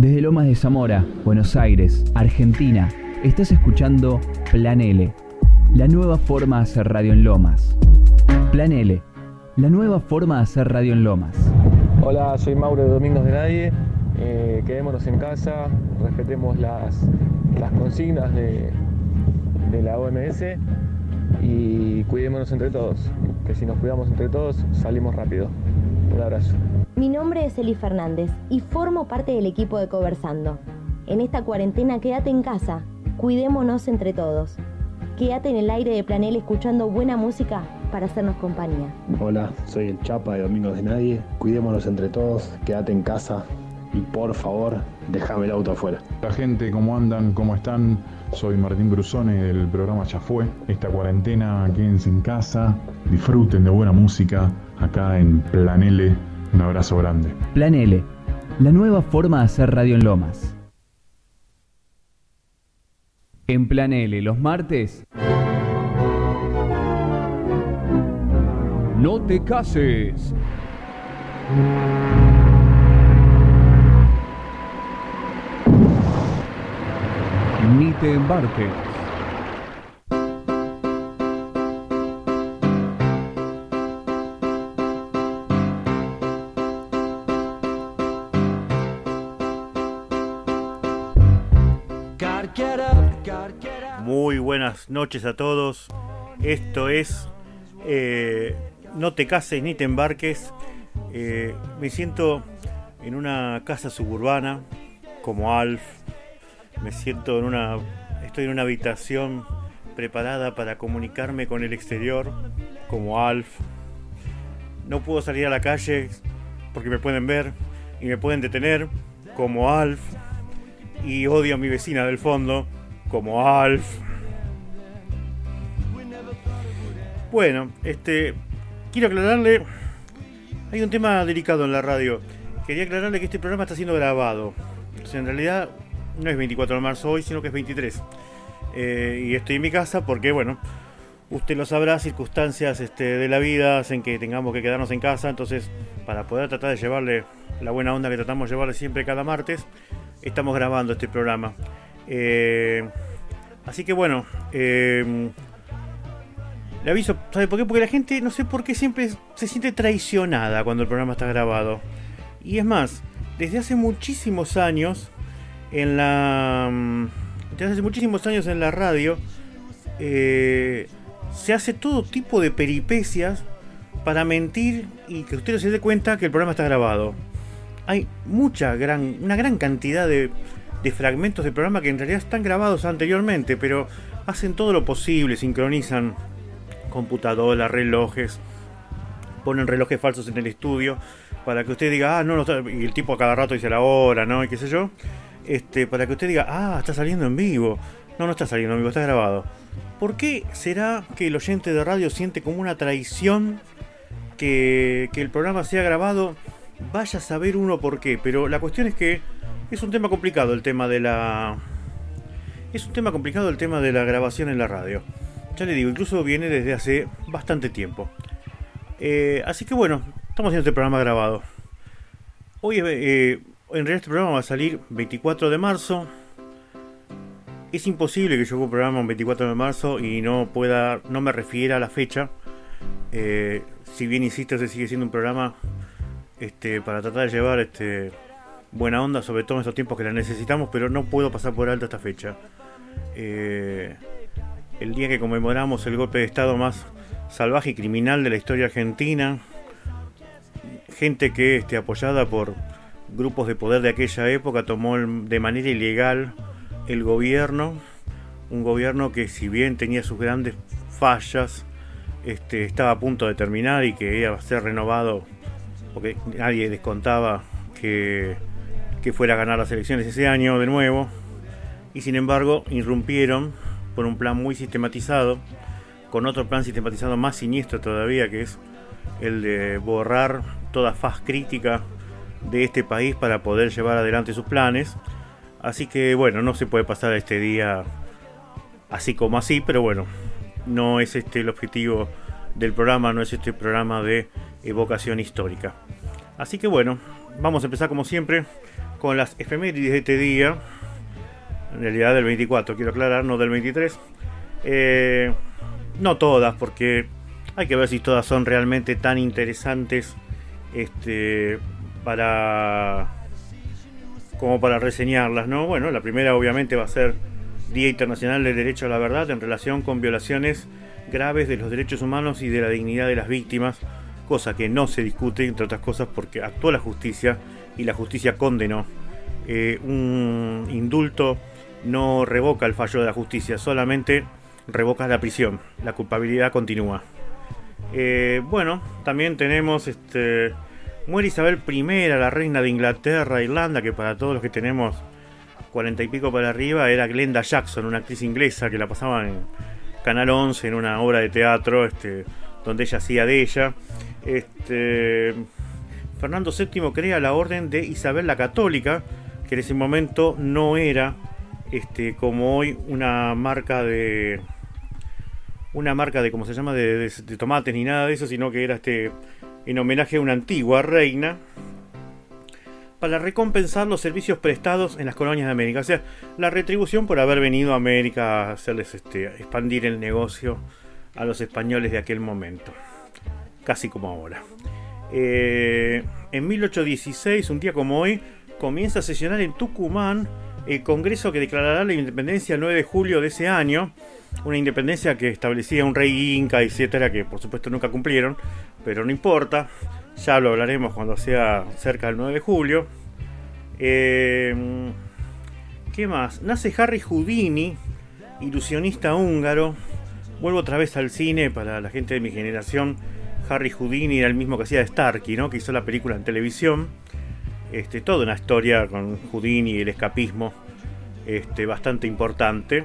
Desde Lomas de Zamora, Buenos Aires, Argentina, estás escuchando Plan L, la nueva forma de hacer radio en Lomas. Plan L, la nueva forma de hacer radio en Lomas. Hola, soy Mauro de Domingos de Nadie. Eh, quedémonos en casa, respetemos las, las consignas de, de la OMS y cuidémonos entre todos, que si nos cuidamos entre todos salimos rápido. Un abrazo. Mi nombre es Eli Fernández y formo parte del equipo de Conversando. En esta cuarentena quédate en casa, cuidémonos entre todos. Quédate en el aire de Planel escuchando buena música para hacernos compañía. Hola, soy el Chapa de Domingos de Nadie. Cuidémonos entre todos, quédate en casa y por favor, déjame el auto afuera. La gente, ¿cómo andan? ¿Cómo están? Soy Martín Brusone del programa Ya Fue. Esta cuarentena, quédense en casa, disfruten de buena música acá en Plan L. Un abrazo grande. Plan L, la nueva forma de hacer radio en Lomas. En Plan L, los martes. No te cases. Ni te embarques. Buenas noches a todos. Esto es eh, No te cases ni te embarques. Eh, me siento en una casa suburbana como Alf. Me siento en una. Estoy en una habitación preparada para comunicarme con el exterior como Alf. No puedo salir a la calle porque me pueden ver y me pueden detener como Alf. Y odio a mi vecina del fondo como Alf. Bueno, este. Quiero aclararle. Hay un tema delicado en la radio. Quería aclararle que este programa está siendo grabado. En realidad no es 24 de marzo hoy, sino que es 23. Eh, y estoy en mi casa porque, bueno, usted lo sabrá, circunstancias este, de la vida hacen que tengamos que quedarnos en casa. Entonces, para poder tratar de llevarle la buena onda que tratamos de llevarle siempre cada martes, estamos grabando este programa. Eh, así que bueno, eh, le aviso, ¿sabe por qué? Porque la gente, no sé por qué, siempre se siente traicionada cuando el programa está grabado. Y es más, desde hace muchísimos años, en la. mm, Desde hace muchísimos años en la radio, eh, se hace todo tipo de peripecias para mentir y que usted se dé cuenta que el programa está grabado. Hay mucha, gran, una gran cantidad de, de fragmentos del programa que en realidad están grabados anteriormente, pero hacen todo lo posible, sincronizan computadoras, relojes, ponen relojes falsos en el estudio para que usted diga, ah, no, no está, y el tipo a cada rato dice la hora, ¿no? Y qué sé yo, este, para que usted diga, ah, está saliendo en vivo. No, no está saliendo en vivo, está grabado. ¿Por qué será que el oyente de radio siente como una traición que, que el programa sea grabado? Vaya a saber uno por qué, pero la cuestión es que es un tema complicado el tema de la... Es un tema complicado el tema de la grabación en la radio. Ya le digo, incluso viene desde hace bastante tiempo. Eh, así que bueno, estamos haciendo este programa grabado. Hoy, eh, en realidad este programa va a salir 24 de marzo. Es imposible que yo haga un programa un 24 de marzo y no pueda, no me refiera a la fecha. Eh, si bien insisto, se sigue siendo un programa este, para tratar de llevar este, buena onda, sobre todo en estos tiempos que la necesitamos, pero no puedo pasar por alto esta fecha. El día que conmemoramos el golpe de Estado más salvaje y criminal de la historia argentina. Gente que, este, apoyada por grupos de poder de aquella época, tomó de manera ilegal el gobierno. Un gobierno que, si bien tenía sus grandes fallas, este, estaba a punto de terminar y que iba a ser renovado, porque nadie descontaba que, que fuera a ganar las elecciones ese año de nuevo. Y sin embargo, irrumpieron por un plan muy sistematizado, con otro plan sistematizado más siniestro todavía, que es el de borrar toda faz crítica de este país para poder llevar adelante sus planes. Así que bueno, no se puede pasar este día así como así, pero bueno, no es este el objetivo del programa, no es este programa de evocación histórica. Así que bueno, vamos a empezar como siempre con las efemérides de este día, en realidad del 24, quiero aclarar, no del 23. Eh, no todas, porque hay que ver si todas son realmente tan interesantes este, para como para reseñarlas, ¿no? Bueno, la primera obviamente va a ser Día Internacional del Derecho a la Verdad en relación con violaciones graves de los derechos humanos y de la dignidad de las víctimas, cosa que no se discute, entre otras cosas, porque actuó la justicia y la justicia condenó. Eh, un indulto no revoca el fallo de la justicia, solamente revoca la prisión. La culpabilidad continúa. Eh, bueno, también tenemos este. Muere Isabel I, la reina de Inglaterra, Irlanda, que para todos los que tenemos cuarenta y pico para arriba era Glenda Jackson, una actriz inglesa que la pasaba en Canal 11 en una obra de teatro, este, donde ella hacía de ella. Este, Fernando VII crea la orden de Isabel la Católica, que en ese momento no era este, como hoy una marca de una marca de, ¿cómo se llama?, de, tomates ni nada de eso, sino que era este, en homenaje a una antigua reina para recompensar los servicios prestados en las colonias de América. O sea, la retribución por haber venido a América a hacerles este, expandir el negocio a los españoles de aquel momento. Casi como ahora. Eh, en 1816, un día como hoy, comienza a sesionar en Tucumán el Congreso que declarará la independencia el 9 de julio de ese año una independencia que establecía un rey inca, etcétera, que por supuesto nunca cumplieron, pero no importa, ya lo hablaremos cuando sea cerca del 9 de julio. Eh, ¿Qué más? Nace Harry Houdini, ilusionista húngaro. Vuelvo otra vez al cine para la gente de mi generación. Harry Houdini era el mismo que hacía de Starkey, ¿no? que hizo la película en televisión. Este, toda una historia con Houdini y el escapismo este, bastante importante.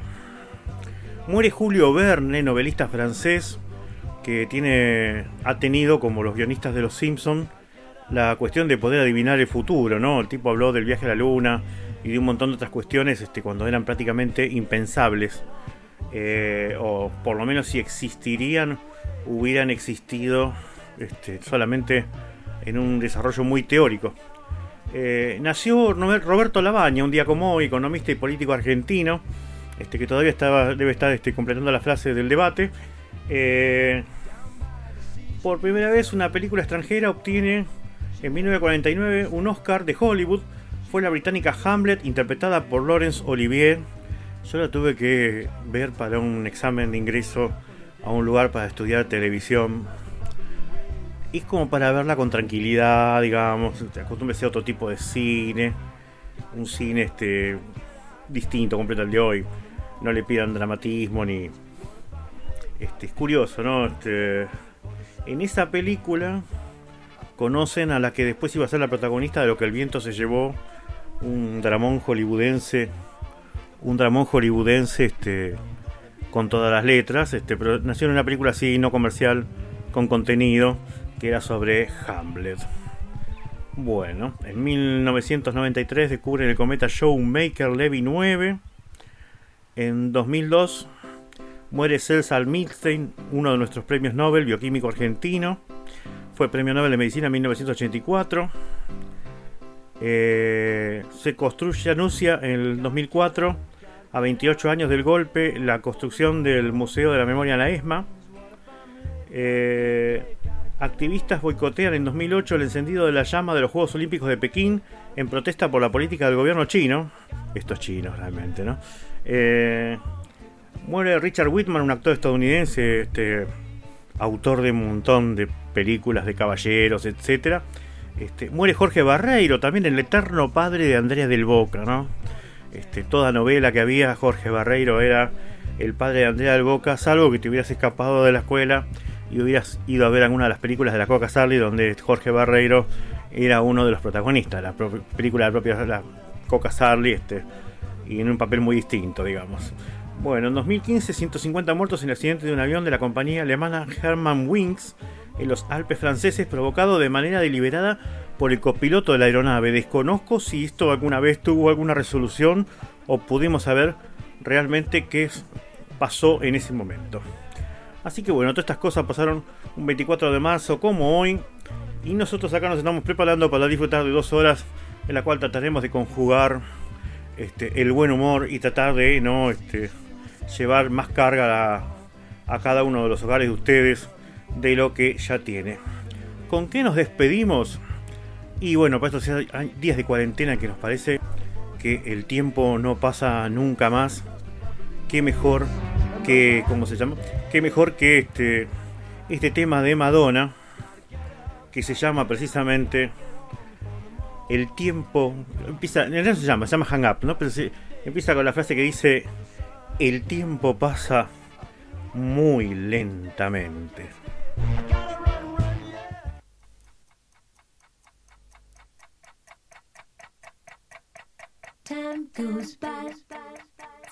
Muere Julio Verne, novelista francés, que tiene, ha tenido, como los guionistas de Los Simpson, la cuestión de poder adivinar el futuro, ¿no? El tipo habló del viaje a la luna y de un montón de otras cuestiones este, cuando eran prácticamente impensables. Eh, o por lo menos si existirían, hubieran existido este, solamente en un desarrollo muy teórico. Eh, nació Roberto Labaña, un día como hoy, economista y político argentino, este, que todavía estaba, debe estar este, completando la frase del debate. Eh, por primera vez una película extranjera obtiene en 1949 un Oscar de Hollywood. Fue la británica Hamlet, interpretada por Laurence Olivier. Yo la tuve que ver para un examen de ingreso a un lugar para estudiar televisión. Es como para verla con tranquilidad, digamos. Te acostumbres a otro tipo de cine. Un cine este distinto, completo al de hoy no le pidan dramatismo ni. Este, es curioso, ¿no? Este, en esa película conocen a la que después iba a ser la protagonista de lo que el viento se llevó, un dramón hollywoodense, un dramón hollywoodense este, con todas las letras, este, pero nació en una película así, no comercial, con contenido, que era sobre Hamlet. Bueno, en 1993 descubren el cometa Showmaker Levy 9 en 2002 muere César Milstein, uno de nuestros premios Nobel, bioquímico argentino. Fue premio Nobel de Medicina en 1984. Eh, se construye, anuncia en el 2004, a 28 años del golpe, la construcción del Museo de la Memoria en la ESMA. Eh, activistas boicotean en 2008 el encendido de la llama de los Juegos Olímpicos de Pekín en protesta por la política del gobierno chino. Estos chinos realmente, ¿no? Eh, muere Richard Whitman, un actor estadounidense, este, autor de un montón de películas de caballeros, etc. Este, muere Jorge Barreiro, también el eterno padre de Andrea del Boca, ¿no? Este, toda novela que había, Jorge Barreiro era el padre de Andrea del Boca, salvo que te hubieras escapado de la escuela y hubieras ido a ver alguna de las películas de la Coca Sarli donde Jorge Barreiro era uno de los protagonistas, la película de la propia Coca Sarli, este, y en un papel muy distinto, digamos. Bueno, en 2015, 150 muertos en el accidente de un avión de la compañía alemana Hermann Wings en los Alpes franceses, provocado de manera deliberada por el copiloto de la aeronave. Desconozco si esto alguna vez tuvo alguna resolución o pudimos saber realmente qué pasó en ese momento. Así que bueno, todas estas cosas pasaron un 24 de marzo como hoy. Y nosotros acá nos estamos preparando para disfrutar de dos horas en la cual trataremos de conjugar este, el buen humor y tratar de no este, llevar más carga a, cada uno de los hogares de ustedes de lo que ya tiene. ¿Con qué nos despedimos? Y bueno, para estos días de cuarentena que nos parece que el tiempo no pasa nunca más, qué mejor que, ¿cómo se llama? Qué mejor que este, este tema de Madonna, que se llama precisamente El tiempo, empieza, no se llama, se llama Hang Up, ¿no? Pero empieza con la frase que dice, el tiempo pasa muy lentamente. Time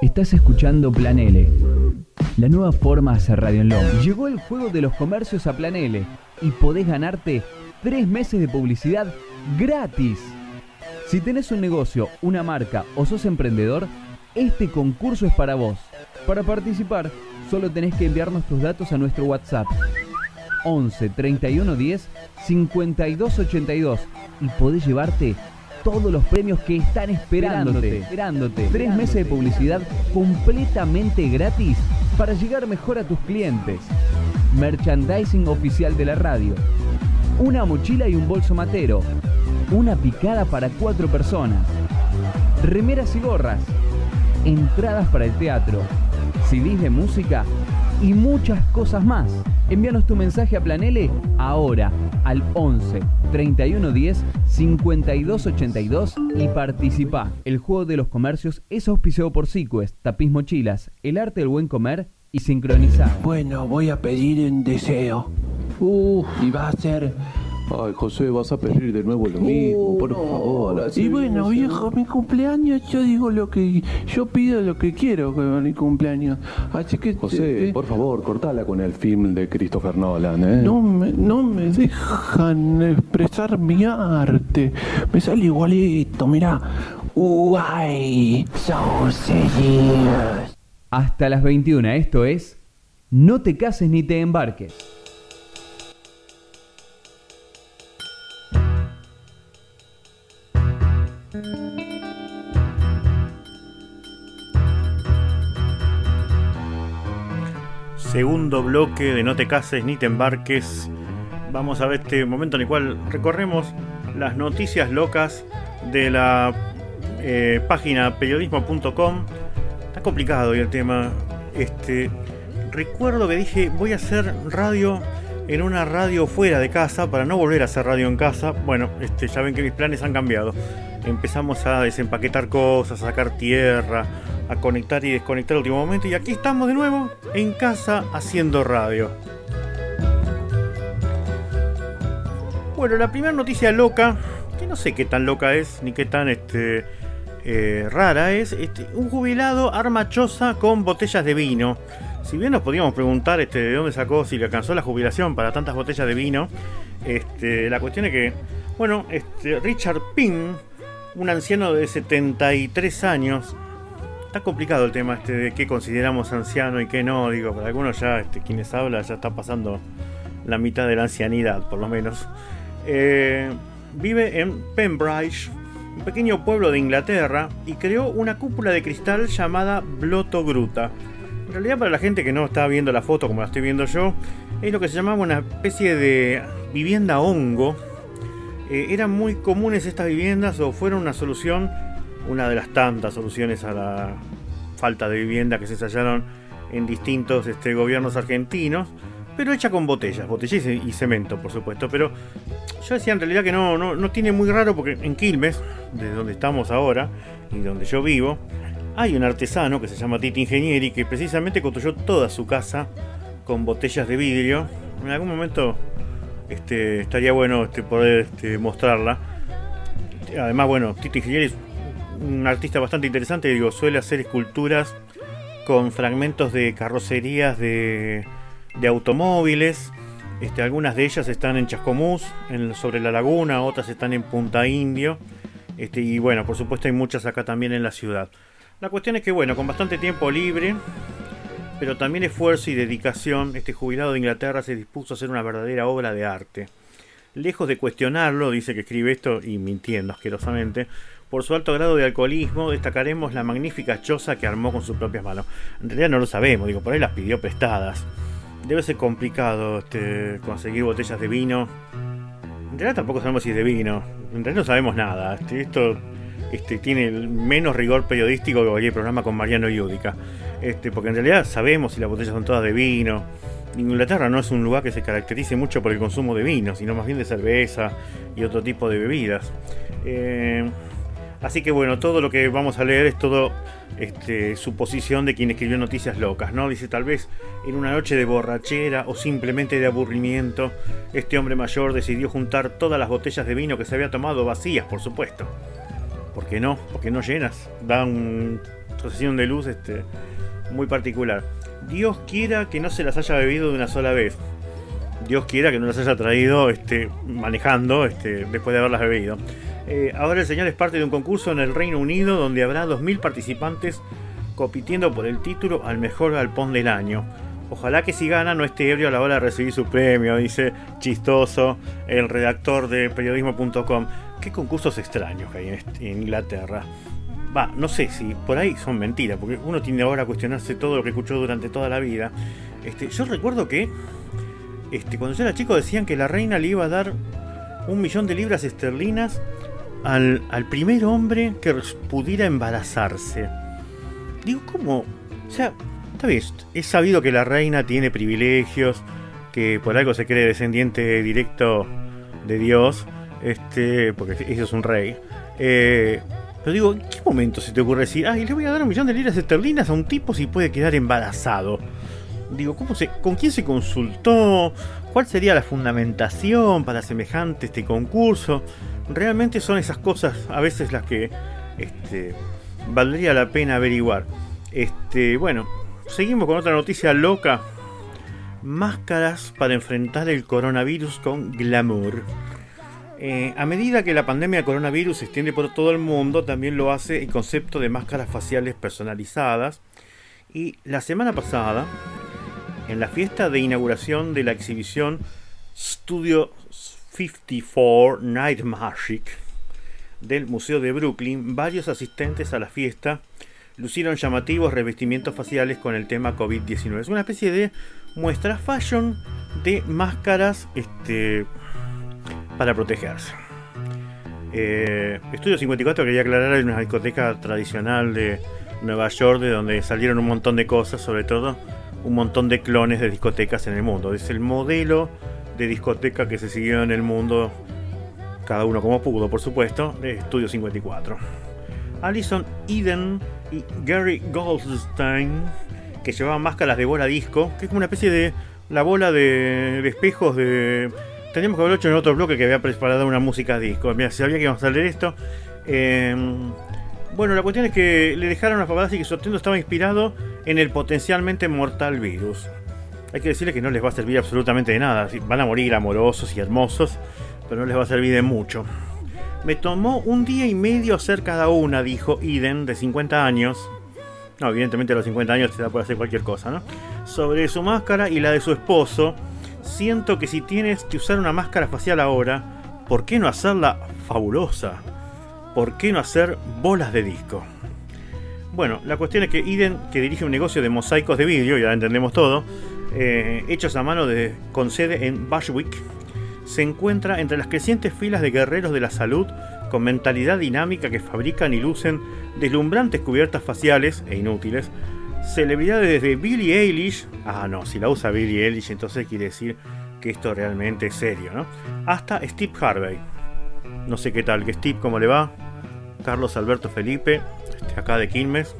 Estás escuchando Plan L, la nueva forma de hacer radio en Lomas. Llegó el juego de los comercios a Plan L y podés ganarte tres meses de publicidad gratis. Si tenés un negocio, una marca o sos emprendedor, este concurso es para vos. Para participar, solo tenés que enviarnos tus datos a nuestro WhatsApp 11 31 10 52 82 y podés llevarte todos los premios que están esperándote. esperándote. Tres meses de publicidad completamente gratis para llegar mejor a tus clientes. Merchandising oficial de la radio. Una mochila y un bolso matero. Una picada para cuatro personas. Remeras y gorras. Entradas para el teatro. CDs de música y muchas cosas más. Envíanos tu mensaje a Planele ahora al 11 31 10 52 82 y participa. El juego de los comercios es auspiciado por Sequest, Tapiz Mochilas, El Arte del Buen Comer y Sincronizar. Bueno, voy a pedir un deseo. Uh, y va a ser Ay, José, vas a pedir de nuevo lo mismo, por favor. Y bueno, viejo, mi cumpleaños, yo digo lo que. Yo pido lo que quiero con mi cumpleaños. Así que. José, por favor, cortala con el film de Christopher Nolan, ¿eh? No me, no me dejan expresar mi arte. Me sale igualito, mirá. Uy, so serious. Hasta las 21, esto es. No te cases ni te embarques. Segundo bloque de No te cases ni te embarques. Vamos a ver este momento en el cual recorremos las noticias locas de la eh, página periodismo.com. Está complicado hoy el tema. Este, recuerdo que dije voy a hacer radio en una radio fuera de casa para no volver a hacer radio en casa. Bueno, este, ya ven que mis planes han cambiado. Empezamos a desempaquetar cosas, a sacar tierra, a conectar y desconectar al último momento. Y aquí estamos de nuevo en casa haciendo radio. Bueno, la primera noticia loca, que no sé qué tan loca es, ni qué tan este, eh, rara es, este, un jubilado arma choza con botellas de vino. Si bien nos podíamos preguntar este, de dónde sacó, si le alcanzó la jubilación para tantas botellas de vino, este, la cuestión es que, bueno, este, Richard Pym, un anciano de 73 años, está complicado el tema este de qué consideramos anciano y qué no, digo, para algunos ya, este, quienes hablan, ya está pasando la mitad de la ancianidad, por lo menos. Eh, vive en Pembridge, un pequeño pueblo de Inglaterra, y creó una cúpula de cristal llamada Bloto Gruta. En realidad, para la gente que no está viendo la foto como la estoy viendo yo, es lo que se llamaba una especie de vivienda hongo. Eh, eran muy comunes estas viviendas o fueron una solución una de las tantas soluciones a la falta de vivienda que se hallaron en distintos este, gobiernos argentinos, pero hecha con botellas, botellas y cemento, por supuesto. Pero yo decía en realidad que no, no, tiene muy raro porque en Quilmes, de donde estamos ahora y donde yo vivo, hay un artesano que se llama Titi Ingenieri que precisamente construyó toda su casa con botellas de vidrio. En algún momento este, estaría bueno este, poder este, mostrarla. Además, bueno, Titi Ingenieri un artista bastante interesante, digo, suele hacer esculturas con fragmentos de carrocerías de, automóviles. Este, algunas de ellas están en Chascomús, sobre la laguna, otras están en Punta Indio. Este, y bueno, por supuesto hay muchas acá también en la ciudad. La cuestión es que bueno, con bastante tiempo libre, pero también esfuerzo y dedicación, este jubilado de Inglaterra se dispuso a hacer una verdadera obra de arte. Lejos de cuestionarlo, dice que escribe esto y mintiendo asquerosamente, por su alto grado de alcoholismo, destacaremos la magnífica choza que armó con sus propias manos. En realidad no lo sabemos, digo, por ahí las pidió prestadas. Debe ser complicado este, conseguir botellas de vino. En realidad tampoco sabemos si es de vino. En realidad no sabemos nada. Este, esto este, tiene menos rigor periodístico que cualquier programa con Mariano Yudica. Este, porque en realidad sabemos si las botellas son todas de vino. Inglaterra no es un lugar que se caracterice mucho por el consumo de vino, sino más bien de cerveza y otro tipo de bebidas. Eh, Así que bueno, todo lo que vamos a leer es todo este, suposición de quien escribió noticias locas, ¿no? Dice tal vez en una noche de borrachera o simplemente de aburrimiento, este hombre mayor decidió juntar todas las botellas de vino que se había tomado vacías, por supuesto. ¿Por qué no? Porque no llenas. Da un procesión de luz este, muy particular. Dios quiera que no se las haya bebido de una sola vez. Dios quiera que no las haya traído este, manejando este, después de haberlas bebido. Eh, ahora el señor es parte de un concurso en el Reino Unido donde habrá 2.000 participantes compitiendo por el título al mejor galpón del año. Ojalá que si gana no esté ebrio a la hora de recibir su premio, dice chistoso el redactor de periodismo.com. Qué concursos extraños que hay en, Inglaterra. Va, no sé si por ahí son mentiras, porque uno tiene ahora a cuestionarse todo lo que escuchó durante toda la vida. Este, yo recuerdo que este, cuando yo era chico decían que la reina le iba a dar un millón de libras esterlinas al, al primer hombre que pudiera embarazarse. Digo, ¿cómo? O sea, Está bien, es sabido que la reina tiene privilegios, que por algo se cree descendiente directo de Dios, este, porque ese es un rey. Eh, pero digo, ¿en qué momento se te ocurre decir, ay, le voy a dar un millón de libras esterlinas a un tipo si puede quedar embarazado? Digo, ¿cómo se, ¿con quién se consultó? ¿Cuál sería la fundamentación para semejante este concurso? Realmente son esas cosas a veces las que este, valdría la pena averiguar. Este, bueno, Seguimos con otra noticia loca. Máscaras para enfrentar el coronavirus con glamour. Eh, a medida que la pandemia de coronavirus se extiende por todo el mundo, también lo hace el concepto de máscaras faciales personalizadas. Y la semana pasada, en la fiesta de inauguración de la exhibición Studio 54 Night Magic del Museo de Brooklyn, varios asistentes a la fiesta lucieron llamativos revestimientos faciales con el tema COVID-19. Es una especie de muestra fashion de máscaras este, para protegerse. Eh, Estudio 54 quería aclarar, es una discoteca tradicional de Nueva York de donde salieron un montón de cosas, sobre todo un montón de clones de discotecas en el mundo. Es el modelo de discoteca que se siguió en el mundo, cada uno como pudo, por supuesto, de Estudio 54. Alison Eden y Gary Goldstein, que llevaban máscaras de bola disco, que es como una especie de la bola de, espejos de... Teníamos que haberlo hecho en otro bloque que había preparado una música disco. Mira, sabía que íbamos a leer esto. Em, bueno, la cuestión es que le dejaron a paparazzi que su atento estaba inspirado en el potencialmente mortal virus. Hay que decirle que no les va a servir absolutamente de nada. Van a morir amorosos y hermosos, pero no les va a servir de mucho. Me tomó un día y medio hacer cada una, dijo Eden, de 50 años. No, evidentemente a los 50 años se da por hacer cualquier cosa, ¿no? Sobre su máscara y la de su esposo. Siento que si tienes que usar una máscara facial ahora, ¿por qué no hacerla fabulosa? ¿Por qué no hacer bolas de disco? Bueno, la cuestión es que Eden, que dirige un negocio de mosaicos de vídeo, ya entendemos todo, eh, hechos a mano de, con sede en Bushwick, se encuentra entre las crecientes filas de guerreros de la salud con mentalidad dinámica que fabrican y lucen deslumbrantes cubiertas faciales e inútiles, celebridades desde Billie Eilish, ah no, si la usa Billie Eilish entonces quiere decir que esto realmente es serio, ¿no? Hasta Steve Harvey. No sé qué tal, que Steve, ¿cómo le va? Carlos Alberto Felipe, este, acá de Quilmes.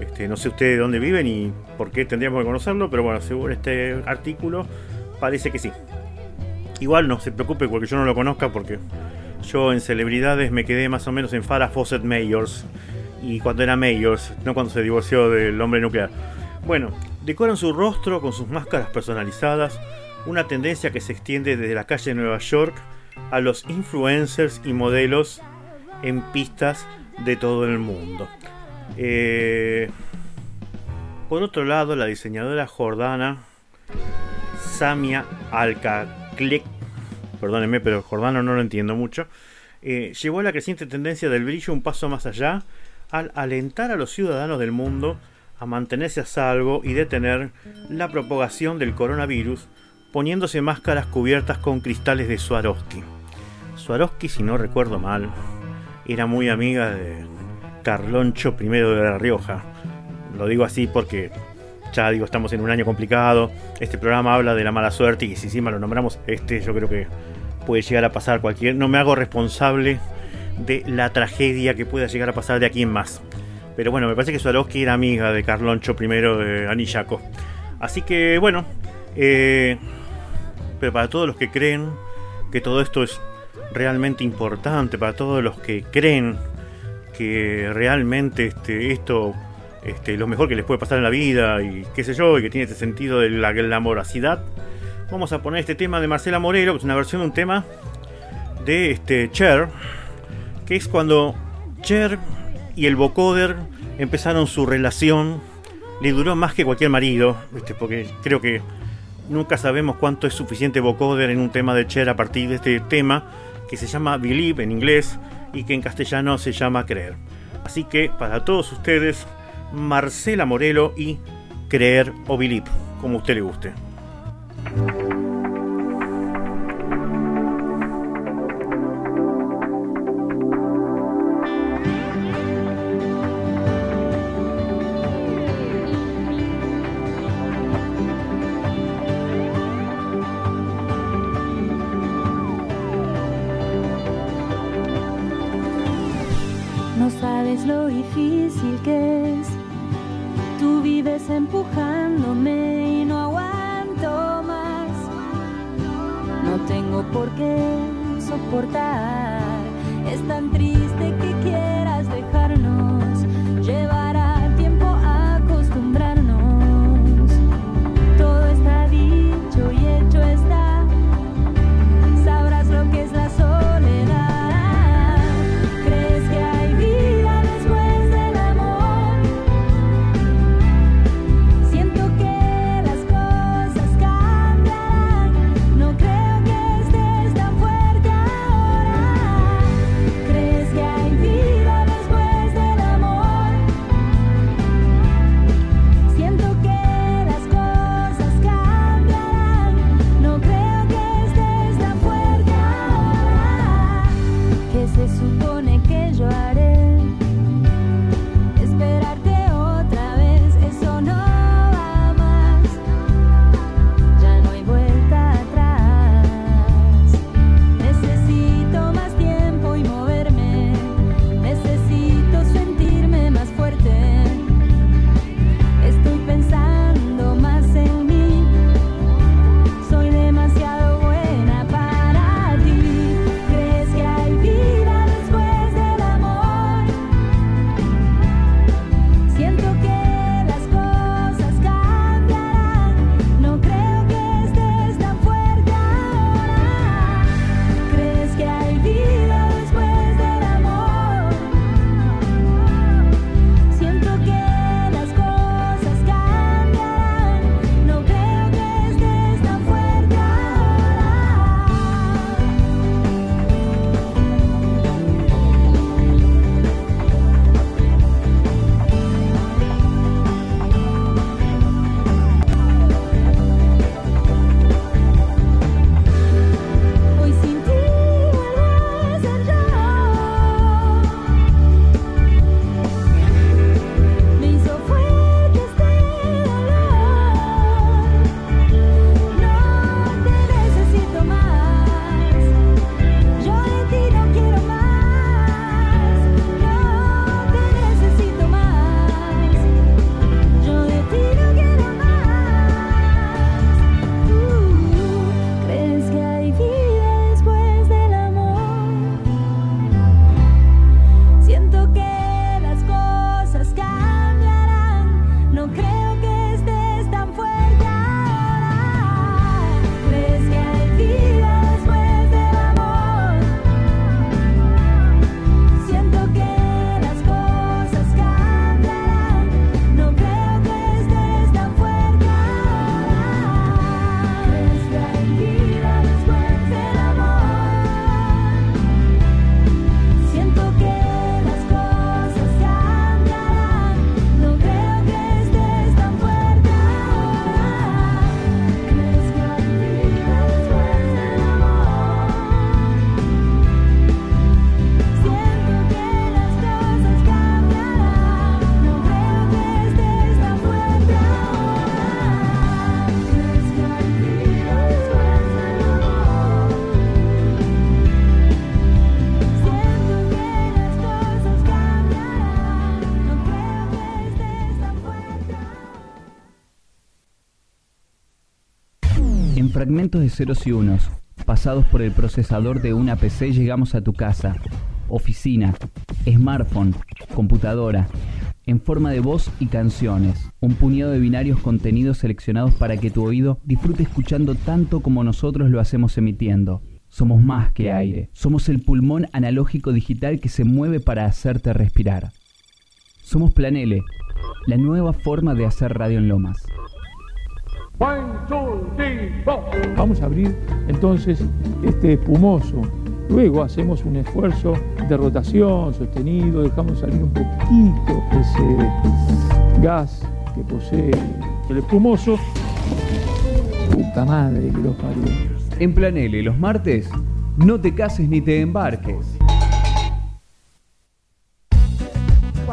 Este, no sé usted de dónde viven y por qué tendríamos que conocerlo, pero bueno, según este artículo parece que sí. Igual no se preocupe porque yo no lo conozca porque yo en celebridades me quedé más o menos en Farah Fawcett Mayors y cuando era Mayors, no cuando se divorció del hombre nuclear. Bueno, decoran su rostro con sus máscaras personalizadas, una tendencia que se extiende desde la calle de Nueva York a los influencers y modelos en pistas de todo el mundo. Eh, por otro lado, la diseñadora jordana Samia Alca click, perdónenme, pero Jordano no lo entiendo mucho, eh, llevó a la creciente tendencia del brillo un paso más allá al alentar a los ciudadanos del mundo a mantenerse a salvo y detener la propagación del coronavirus poniéndose máscaras cubiertas con cristales de Swarovski. Swarovski, si no recuerdo mal, era muy amiga de Carloncho I de La Rioja. Lo digo así porque ya digo, estamos en un año complicado. Este programa habla de la mala suerte y si encima lo nombramos, este yo creo que puede llegar a pasar cualquier. No me hago responsable de la tragedia que pueda llegar a pasar de aquí en más. Pero bueno, me parece que Swarovski era amiga de Carloncho I de eh, Anillaco. Así que bueno, eh, pero para todos los que creen que todo esto es realmente importante, para todos los que creen que realmente este, esto este, lo mejor que les puede pasar en la vida y qué sé yo, y que tiene este sentido de la glamorosidad, vamos a poner este tema de Marcela Morelo, que es una versión de un tema de este Cher que es cuando Cher y el vocoder empezaron su relación. Le duró más que cualquier marido, ¿viste? porque creo que nunca sabemos cuánto es suficiente vocoder en un tema de Cher a partir de este tema que se llama Believe en inglés y que en castellano se llama Creer. Así que para todos ustedes, Marcela Morelo y Creer o Believe, como usted le guste. difícil que es. Tú vives empujándome y no aguanto más. No tengo por qué soportar. Es tan triste que quiero. de ceros y unos, pasados por el procesador de una PC llegamos a tu casa, oficina, smartphone, computadora, en forma de voz y canciones, un puñado de binarios contenidos seleccionados para que tu oído disfrute escuchando tanto como nosotros lo hacemos emitiendo. Somos más que aire, somos el pulmón analógico digital que se mueve para hacerte respirar. Somos Planele, la nueva forma de hacer radio en Lomas. Vamos a abrir entonces este espumoso. Luego hacemos un esfuerzo de rotación sostenido, dejamos salir un poquitito ese gas que posee el espumoso. Puta madre que los parió. En Planele, los martes, no te cases ni te embarques.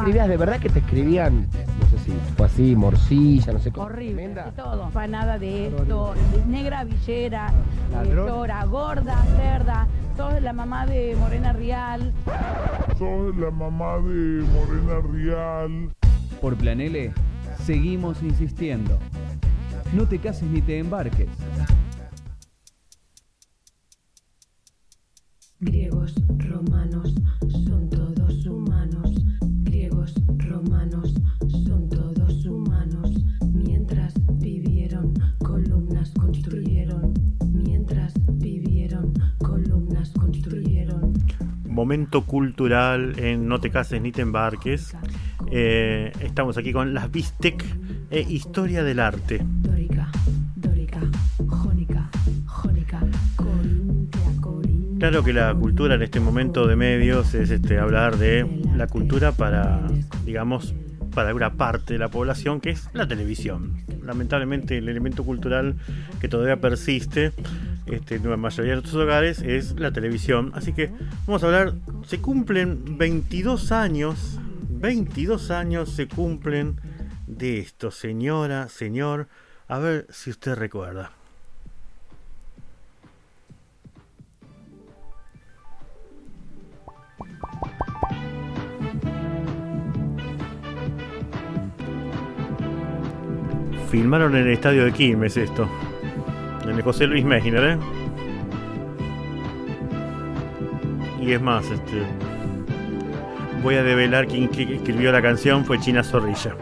escribías de verdad que te escribían, sé si fue así, morcilla, no sé cómo. Horrible, de todo. Panada de esto, negra villera, eh, Ladrón. llora, gorda, cerda, sos la mamá de Morena Rial. Soy la mamá de Morena Rial. Por Planele, seguimos insistiendo. No te cases ni te embarques. Griegos, romanos, son todos humanos. Romanos, son todos humanos. Mientras vivieron, columnas construyeron. Mientras vivieron, columnas construyeron. Momento cultural en No te cases ni te embarques. Eh, estamos aquí con las Bistec e Historia del Arte. Claro que la cultura en este momento de medios es este, hablar de la cultura para, digamos, para una parte de la población que es la televisión. Lamentablemente el elemento cultural que todavía persiste este, en la mayoría de nuestros hogares es la televisión. Así que vamos a hablar, se cumplen 22 años, 22 años se cumplen de esto, señora, señor, a ver si usted recuerda. Filmaron en el estadio de Quilmes esto. En el José Luis Meissner, ¿eh? Y es más, este. Voy a develar quién escribió la canción, fue China Zorrilla.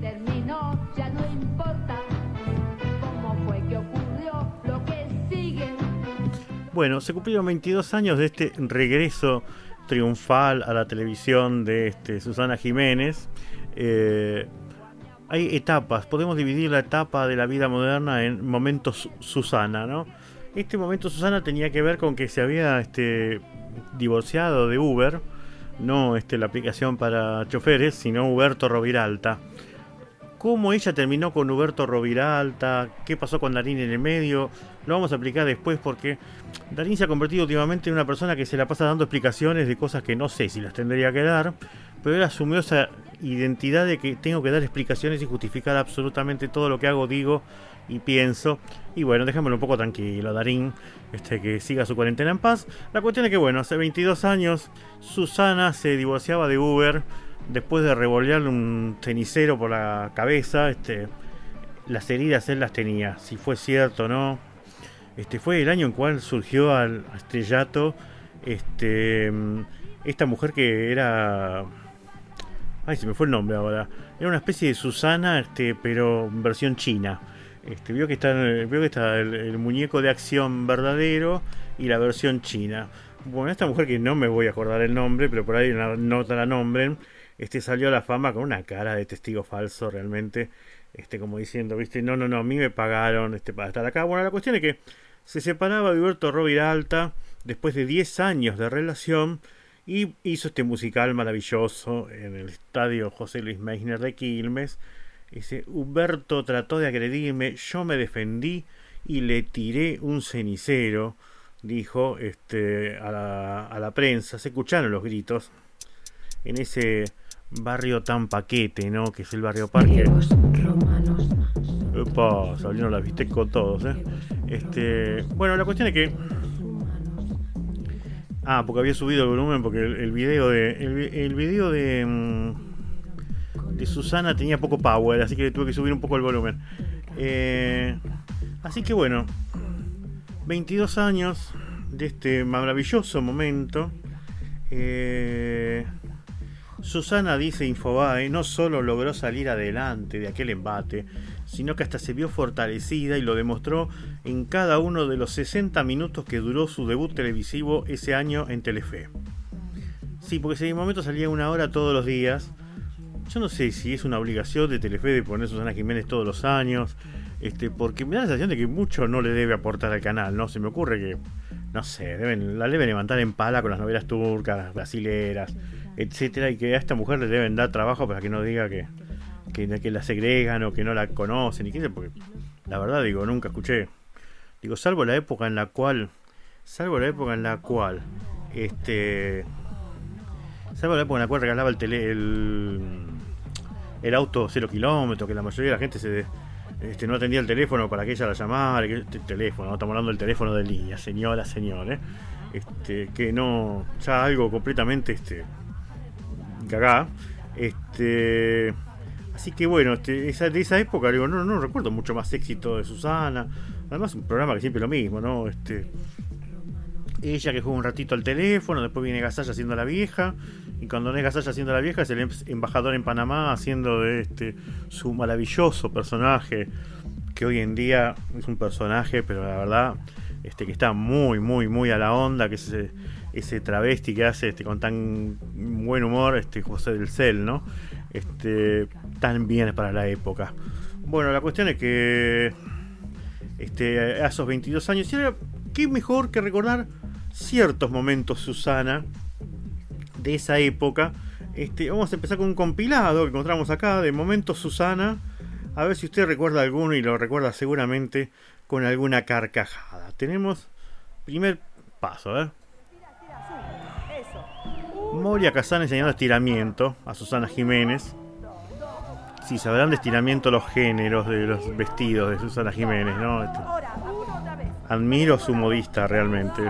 terminó, ya no importa cómo fue que ocurrió lo que sigue. Bueno, se cumplieron 22 años de este regreso triunfal a la televisión de este, Susana Jiménez. Eh, hay etapas, podemos dividir la etapa de la vida moderna en momentos Susana, ¿no? Este momento Susana tenía que ver con que se había este, divorciado de Uber, no este, la aplicación para choferes, sino Huberto Roviralta. ¿Cómo ella terminó con Huberto Roviralta? ¿Qué pasó con Darín en el medio? Lo vamos a explicar después porque Darín se ha convertido últimamente en una persona que se la pasa dando explicaciones de cosas que no sé si las tendría que dar, pero él asumió esa identidad de que tengo que dar explicaciones y justificar absolutamente todo lo que hago, digo y pienso. Y bueno, dejémoslo un poco tranquilo, Darín, este, que siga su cuarentena en paz. La cuestión es que, bueno, hace 22 años Susana se divorciaba de Uber después de revolearle un cenicero por la cabeza. Este, las heridas él las tenía, si fue cierto o no. Este fue el año en cual surgió al estrellato este, esta mujer que era Ay, se me fue el nombre ahora. Era una especie de Susana, este, pero versión china. Este, vio que está, vio que está el, muñeco de acción verdadero y la versión china. Bueno, esta mujer que no me voy a acordar el nombre, pero por ahí en la nota la nombren, este salió a la fama con una cara de testigo falso realmente, este como diciendo, viste, no, no, no, a mí me pagaron este para estar acá. Bueno, la cuestión es que se separaba de Huberto Roviralta después de 10 años de relación y hizo este musical maravilloso en el estadio José Luis Meissner de Quilmes. Dice, Huberto trató de agredirme, yo me defendí y le tiré un cenicero, dijo este, a, la, a la prensa. Se escucharon los gritos en ese barrio tan paquete, ¿no? Que es el barrio Parque. romanos, Epa, salieron las bistec con todos, ¿eh? Este, bueno, la cuestión es que Ah, porque había subido el volumen porque el, video de el, vi- el video de mm, de Susana tenía poco power, así que tuve que subir un poco el volumen. Eh, así que bueno, 22 años de este maravilloso momento. Eh, Susana, dice Infobae, no solo logró salir adelante de aquel embate, sino que hasta se vio fortalecida y lo demostró en cada uno de los 60 minutos que duró su debut televisivo ese año en Telefe. Sí, porque un momento salía una hora todos los días, yo no sé si es una obligación de Telefe de poner Susana Jiménez todos los años, este, porque me da la sensación de que mucho no le debe aportar al canal, ¿no? Se me ocurre que, no sé, deben, la deben levantar en pala con las novelas turcas, las brasileras, etcétera, y que a esta mujer le deben dar trabajo para que no diga que, que, la segregan o que no la conocen, y qué sé, porque la verdad digo, nunca escuché. Digo, salvo la época en la cual, salvo la época en la cual, este, salvo la época en la cual regalaba el tele, el, el auto cero kilómetros, que la mayoría de la gente este, no atendía el teléfono para que ella la llamara, que este teléfono, no estamos hablando del teléfono de línea, señora, señor, ¿eh? este, que no, ya algo completamente este, cagá. Este, así que bueno, este, esa, de esa época, digo, no, no recuerdo mucho más éxito de Susana. Además, un programa que siempre es lo mismo, ¿no? Este, ella que juega un ratito al teléfono, después viene Gasalla haciendo la vieja, y cuando no es Gasalla haciendo la vieja es el em- embajador en Panamá haciendo de este su maravilloso personaje, que hoy en día es un personaje, pero la verdad, este que está muy, muy, muy a la onda, que es ese, ese travesti que hace este con tan buen humor, este José del Cel, ¿no? Este, tan bien para la época. Bueno, la cuestión es que este, a esos 22 años, qué mejor que recordar ciertos momentos, Susana, de esa época. Este, vamos a empezar con un compilado que encontramos acá de momentos, Susana. A ver si usted recuerda alguno y lo recuerda seguramente con alguna carcajada. Tenemos primer paso, ver. Moria Kazan enseñando estiramiento a Susana Jiménez. Si sabrán de estiramiento los géneros de los vestidos de Susana Jiménez, ¿no? Este, admiro su modista realmente.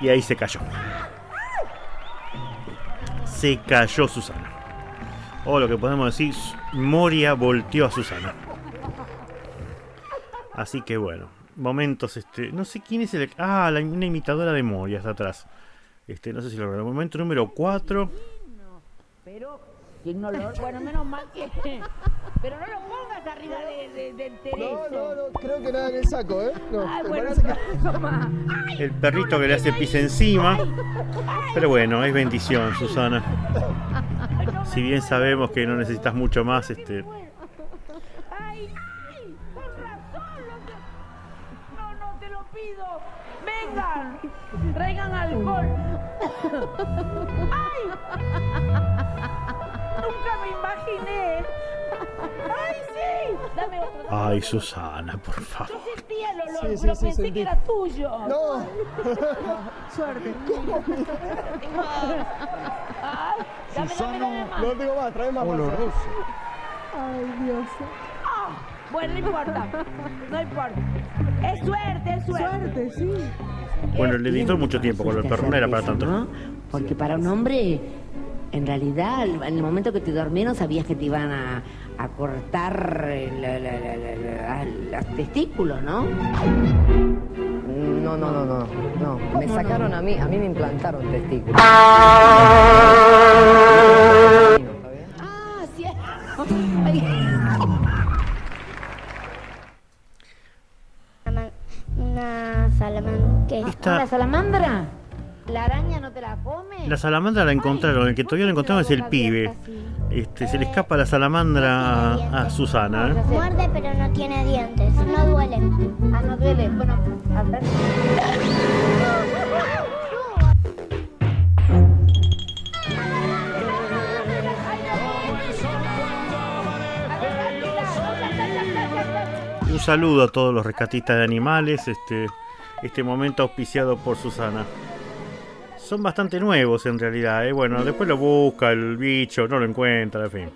Y ahí se cayó. Se cayó Susana. O lo que podemos decir, Moria volteó a Susana. Así que bueno, momentos este, no sé quién es el ah, la, una imitadora de Moria está atrás. Este, no sé si lo recuerdo. Momento número 4. Pero, ¿quién no lo- Bueno, menos mal que. Pero no lo pongas arriba de, de- del tereso. No, no, no, creo que nada en el saco, ¿eh? No, Ay, bueno, que... toma. El perrito que le hace pis encima. Pero bueno, es bendición, Susana. Si bien sabemos que no necesitas mucho más, este. Vengan, traigan alcohol. ¡Ay! Nunca me imaginé. ¡Ay, sí! Dame otro. Ay, Susana, por favor. Yo sentía el olor, Sí, sí, pero sí, pensé sentí. que era tuyo. No. Suerte. Ay, dame, dame, dame más. No tengo más, trae más. Oloroso. Ay, Dios. Ah, bueno, no importa. No importa. Es suerte, es suerte. sí. Bueno, le editó mucho tiempo con el perro, no era para tanto. ¿no? Porque para un hombre, en realidad, en el momento que te dormieron sabías que te iban a, a cortar la- la- la- la- la- los testículos, ¿no? No, no, no, no, no. Me sacaron a mí, a mí me implantaron testículos. Ah, sí. Una salamandra. Esta- ¿La salamandra? ¿La araña no te la come? La salamandra la encontraron, el que todavía no encontraron es el pibe. Este, se le escapa la salamandra a, a Susana. ¿eh? Muerde pero no tiene dientes. No duele. Ah, no duele. Bueno, a ver. Un saludo a todos los rescatistas de animales. Este, este momento auspiciado por Susana. Son bastante nuevos en realidad. ¿eh? Bueno, después lo busca el bicho, no lo encuentra, en fin.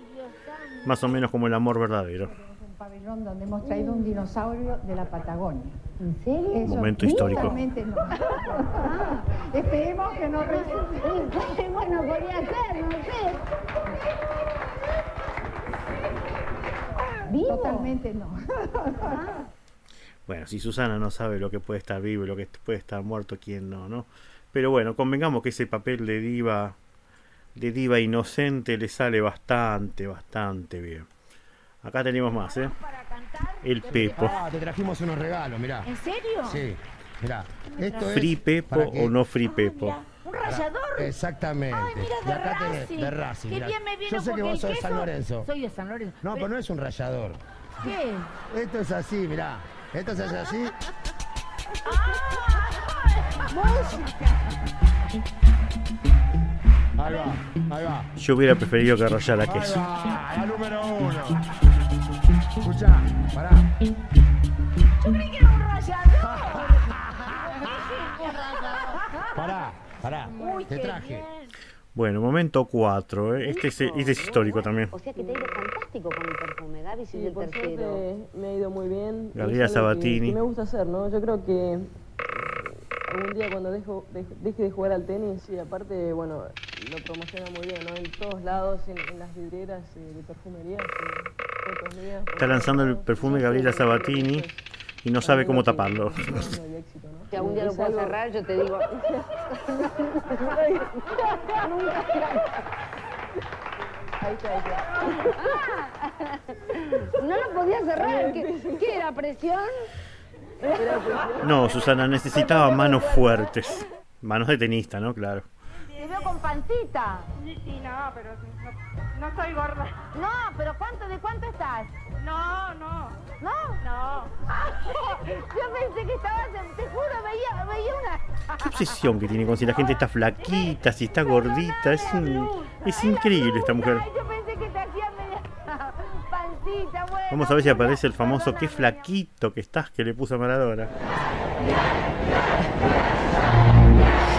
Más o menos como el amor verdadero. un pabellón donde hemos traído un dinosaurio de la Patagonia. ¿En serio? Momento histórico. No. Ah, esperemos que no resulte. bueno, podría ser, no sé. Totalmente no. Bueno, si Susana no sabe lo que puede estar vivo y lo que puede estar muerto, ¿quién no, no? Pero bueno, convengamos que ese papel de diva, de diva inocente le sale bastante, bastante bien. Acá tenemos más, ¿eh? El Pepo. Ah, te trajimos unos regalos, mirá. ¿En serio? Sí, mirá. Esto es ¿Free Pepo o no Free Pepo? ¿Un rallador? Exactamente. Ay, mira, de acá tenés Racing. de Racing. Qué mirá. bien me vino Yo sé que vos sos de San Lorenzo. Soy de San Lorenzo. No, pero no es un rallador. ¿Qué? Esto es así, mirá. Esto se hace así. Ahí va, ahí va. Yo hubiera preferido que rayara Ahí queso. va, la número uno. Escuchá, pará. Pará, pará. Uy, Te traje. Bueno, momento 4, ¿eh? Este es, este es histórico también. O sea que te ha ido fantástico con el perfume, Gaby, si Sí, el por tercero. me ha ido muy bien. Que- Sabatini. Que, me gusta hacer, ¿no? Yo creo que eh, algún día cuando dejo, de- deje de jugar al tenis, y aparte, bueno, lo promociona muy bien, ¿no? En todos lados, en, en las vidrieras eh, de perfumería. Está lanzando el perfume Gabriela Sabatini y no sabe cómo taparlo. Si algún día lo puedo cerrar, yo te digo. Ahí está, ahí está. No lo podía cerrar. ¿Qué, qué era? ¿Presión? No, Susana, necesitaba manos fuertes. Manos de tenista, ¿no? Claro. Te veo con pancita. Y no, pero no, no estoy gorda. No, pero ¿cuánto, ¿de cuánto estás? No, no. ¿No? No. Yo pensé que estabas, en- te juro, veía, veía una... Qué obsesión que tiene con si la gente está flaquita, si está gordita. Es, un- es increíble esta mujer. Yo pensé que te hacía media pancita, bueno. Vamos a ver si aparece el famoso qué flaquito que estás que le puso a Maradona.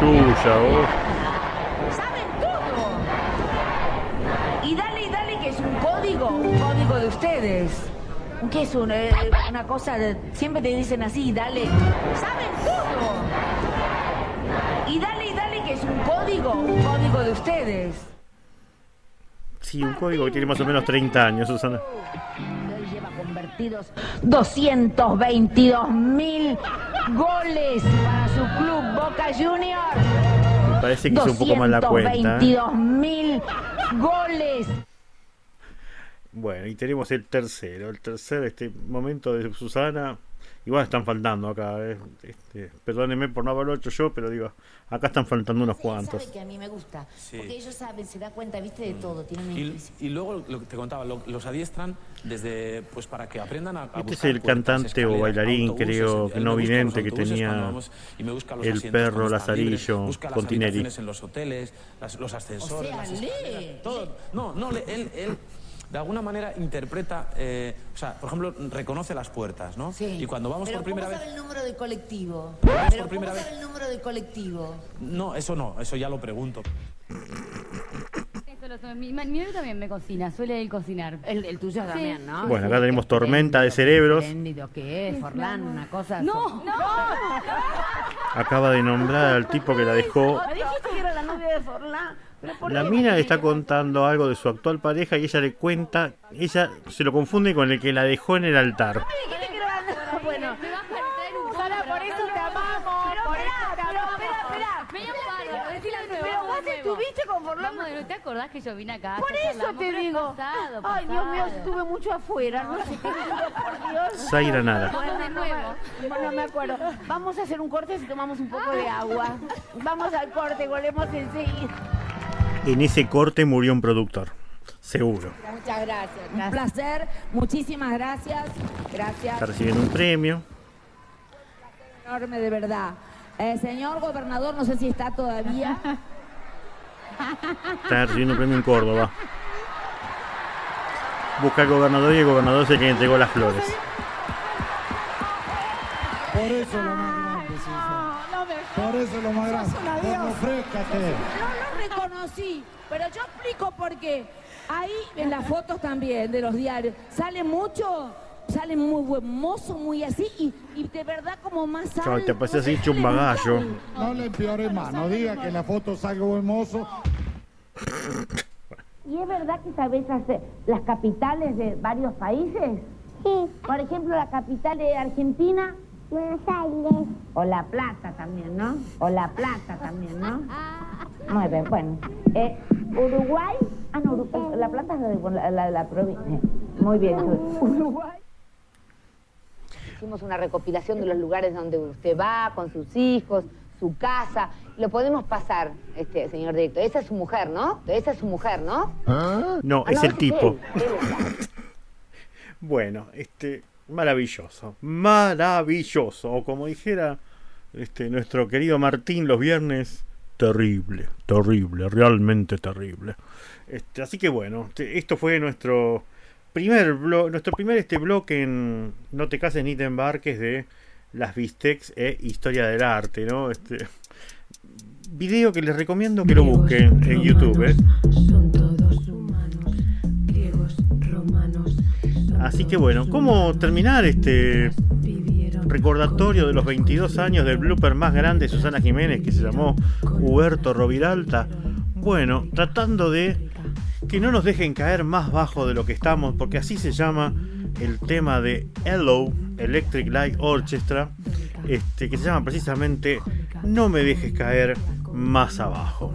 Yuya, vos. Ustedes. ¿Qué es eh, una cosa de... Siempre te dicen así, dale. ¡Saben todo! Y dale, y dale que es un código, un código de ustedes. Sí, un código que tiene más o menos 30 años, Susana. Hoy lleva convertidos 222 mil goles para su club Boca Juniors. Me parece que hizo un poco mal la cuenta. ¿eh? 222 mil goles. Bueno, y tenemos el tercero. El tercer este momento de Susana. Igual están faltando acá. eh. Este, perdónenme por no haberlo hecho yo, pero digo, acá están faltando unos cuantos. Sabe que a mí me gusta. Sí. Porque ellos saben, se da cuenta, viste, de todo. Tienen Y, y luego lo que te contaba, lo- los adiestran desde pues para que aprendan a, a Este es buscar el puertas, cantante o bailarín, autobuses. creo, me no vidente, que tenía vamos y me busca los el perro Lazarillo busca las Contineri. habitaciones en los hoteles, las- los ascensores, sea, las escaleras, todo. No, no, él, él de alguna manera interpreta, eh, o sea, por ejemplo, reconoce las puertas, ¿no? Sí. Y cuando vamos Pero por primera ¿cómo vez, sabe el número del colectivo? Pero ¿cómo primera sabe el número del colectivo? no, eso no, eso ya lo pregunto. Mi, mi novio también me cocina, suele él cocinar. El, el tuyo también, ¿no? Bueno, acá tenemos tormenta de cerebros. Que es, Forlán, una cosa... No, no. Acaba de nombrar al tipo que la dejó. Me dijiste que era la novia de Forlán. ¿Pero por La mina le está contando algo de su actual pareja y ella le cuenta, ella se lo confunde con el que la dejó en el altar. novia. Bueno. Sara, por eso te amamos. Por eso te amamos. Pero vos estuviste con Forlán. Nuevo. ¿Te acordás que yo vine acá? Por eso te digo. Ay, Dios mío, estuve mucho afuera. No sé qué por Dios. Zaira. Bueno, de no nuevo. me- Bueno, me acuerdo. Vamos a hacer un corte si tomamos un poco de agua. Vamos al corte, volvemos enseguida. En ese corte murió un productor, seguro. Muchas gracias. Un placer, muchísimas gracias. Gracias. Está recibiendo un premio. Enorme, de verdad. Eh, señor gobernador, no sé si está todavía. Está recibiendo un premio en Córdoba. Busca al gobernador y el gobernador es el que entregó las flores. Por eso lo más grande. Por eso lo más grande. Bueno, frescate. No reconocí, pero yo explico por qué. Ahí en las fotos también de los diarios sale mucho, sale muy buen mozo, muy así y, y de verdad como más alto. te pasé así hecho un bagallo. No le empeore más. No diga que en la foto salgo hermoso. ¿Y es verdad que hacer las capitales de varios países? Por ejemplo, la capital de Argentina. Buenos Aires. O La Plata también, ¿no? O La Plata también, ¿no? Muy bien, bueno. Eh, Uruguay. Ah, no, Uruguay. La Plata es la de la, la- la provincia. Muy bien. Uruguay. Hicimos una recopilación de los lugares donde usted va con sus hijos, su casa. Lo podemos pasar, este señor director. Esa es su mujer, ¿no? Esa es su mujer, ¿no? No, Ah, es el tipo. él, él es. Bueno, este, maravilloso, maravilloso. O como dijera este, nuestro querido Martín los viernes, terrible, terrible, realmente terrible. Este, así que bueno, esto fue nuestro primer blo- nuestro primer este bloque en No te cases ni te embarques de las Vistex e Historia del Arte, ¿no? Este video que les recomiendo que lo busquen en YouTube, ¿eh? Así que bueno, ¿cómo terminar este recordatorio de los 22 años del blooper más grande de Susana Jiménez que se llamó Huberto Roviralta? Bueno, tratando de que no nos dejen caer más bajo de lo que estamos, porque así se llama el tema de Hello Electric Light Orchestra, este, que se llama precisamente No me dejes caer más abajo.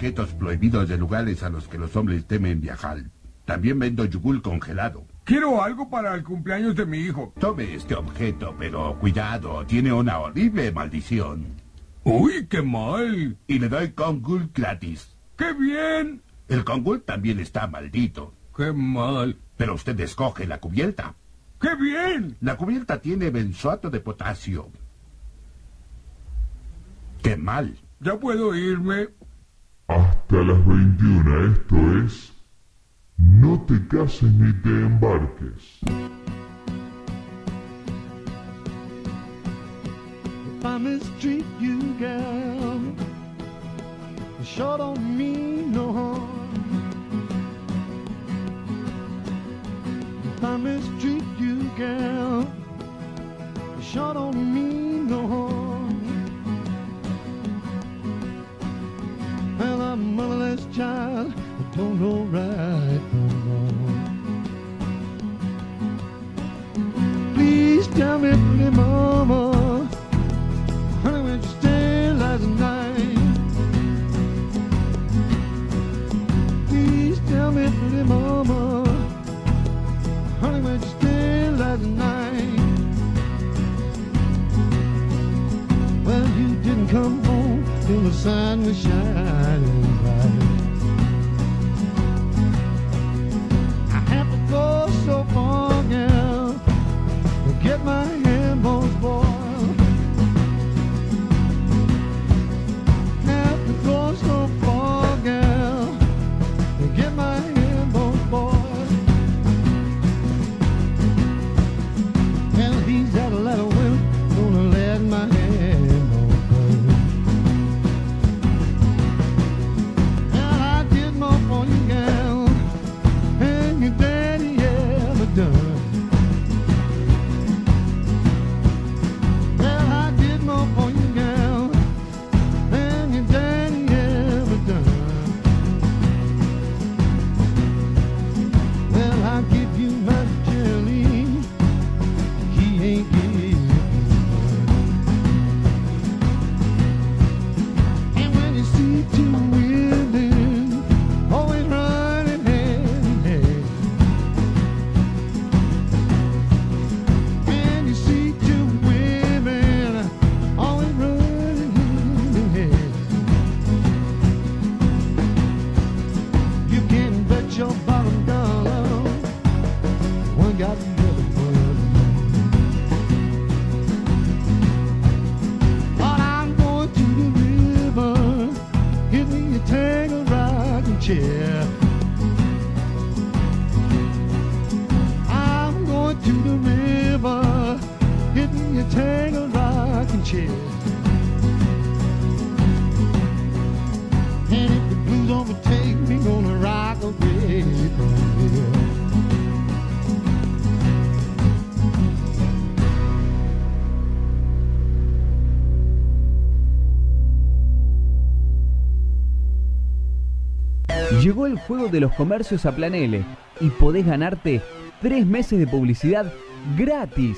Objetos prohibidos de lugares a los que los hombres temen viajar. También vendo yugul congelado. Quiero algo para el cumpleaños de mi hijo. Tome este objeto, pero cuidado, tiene una horrible maldición. Uy, qué mal. Y le doy Kongul gratis. ¡Qué bien! El Kongul también está maldito. ¡Qué mal! Pero usted escoge la cubierta. ¡Qué bien! La cubierta tiene benzoato de potasio. ¡Qué mal! Ya puedo irme. Hasta las 21, esto es... No te cases ni te embarques. If I mistreat you, girl, you sure don't mean no harm. If I mistreat you, girl, you sure don't mean no harm. Motherless child, I don't know right from wrong. Please tell me, pretty mama. Honey, where'd you stay last night? Please tell me, pretty mama. Honey, where'd you stay last night? Well, you didn't come home till the sun was shining bright. I have to go so far, girl, to get my chair. I'm going to the river, get me a tangle rocking chair. Llegó el juego de los comercios a Plan L y podés ganarte tres meses de publicidad gratis.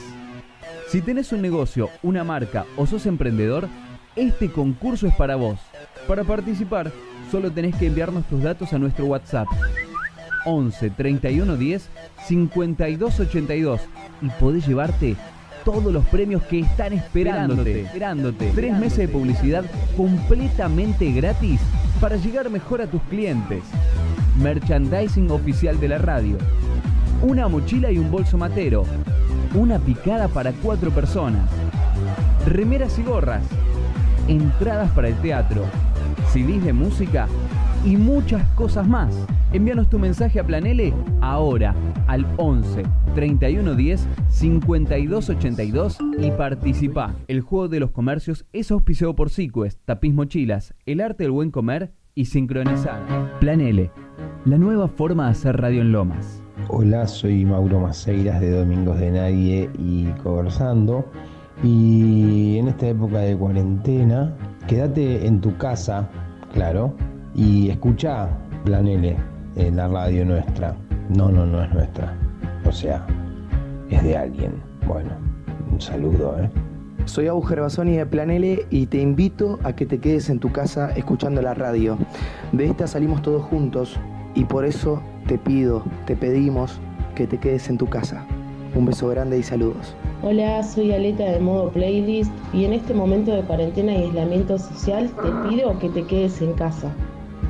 Si tenés un negocio, una marca o sos emprendedor, este concurso es para vos. Para participar, solo tenés que enviarnos tus datos a nuestro WhatsApp 11 31 10 52 82 y podés llevarte todos los premios que están esperándote. esperándote. Tres meses de publicidad completamente gratis para llegar mejor a tus clientes. Merchandising oficial de la radio. Una mochila y un bolso matero. Una picada para cuatro personas. Remeras y gorras. Entradas para el teatro. CDs de música y muchas cosas más. Envíanos tu mensaje a Planele ahora al 11 31 10 52 82 y participa. El juego de los comercios es auspiciado por Sequest, Tapiz Mochilas, El Arte del Buen Comer y Sincronizar. Planele, la nueva forma de hacer radio en Lomas. Hola, soy Mauro Maceiras de Domingos de Nadie y Conversando. Y en esta época de cuarentena, quédate en tu casa, claro, y escucha Plan L, en la radio nuestra. No, no, no es nuestra. O sea, es de alguien. Bueno, un saludo, ¿eh? Soy Agus Gervasoni de Planele y te invito a que te quedes en tu casa escuchando la radio. De esta salimos todos juntos y por eso te pido, te pedimos que te quedes en tu casa. Un beso grande y saludos. Hola, soy Aleta de modo playlist y en este momento de cuarentena y aislamiento social te pido que te quedes en casa,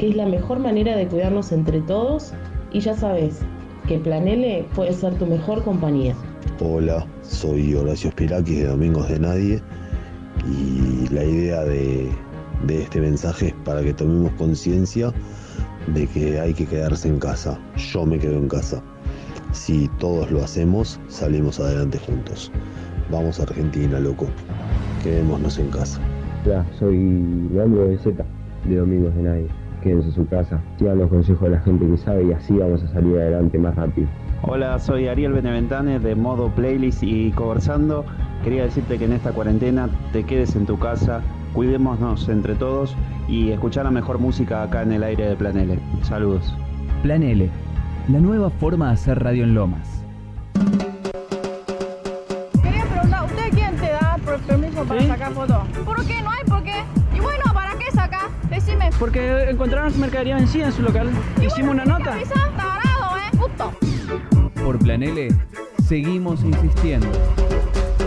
que es la mejor manera de cuidarnos entre todos y ya sabes que Planele puede ser tu mejor compañía. Hola, soy Horacio Spirakis de Domingos de Nadie y la idea de, de este mensaje es para que tomemos conciencia de que hay que quedarse en casa. Yo me quedo en casa. Si todos lo hacemos, salimos adelante juntos. Vamos a Argentina, loco. Quedémonos en casa. Hola, soy Leandro de Z, de Domingos de Nadie. Quédense en su casa, sigan los consejos de la gente que sabe y así vamos a salir adelante más rápido. Hola, soy Ariel Beneventane de Modo Playlist y conversando. Quería decirte que en esta cuarentena te quedes en tu casa, cuidémonos entre todos y escuchar la mejor música acá en el aire de Plan L. Saludos. Plan L, la nueva forma de hacer radio en Lomas. Quería preguntar, ¿usted quién te da per- permiso para sacar fotos? ¿Por qué? No hay por qué. Porque encontraron mercadería vencida en su local. Hicimos una nota. ¿eh? Puto. Por Plan L, seguimos insistiendo.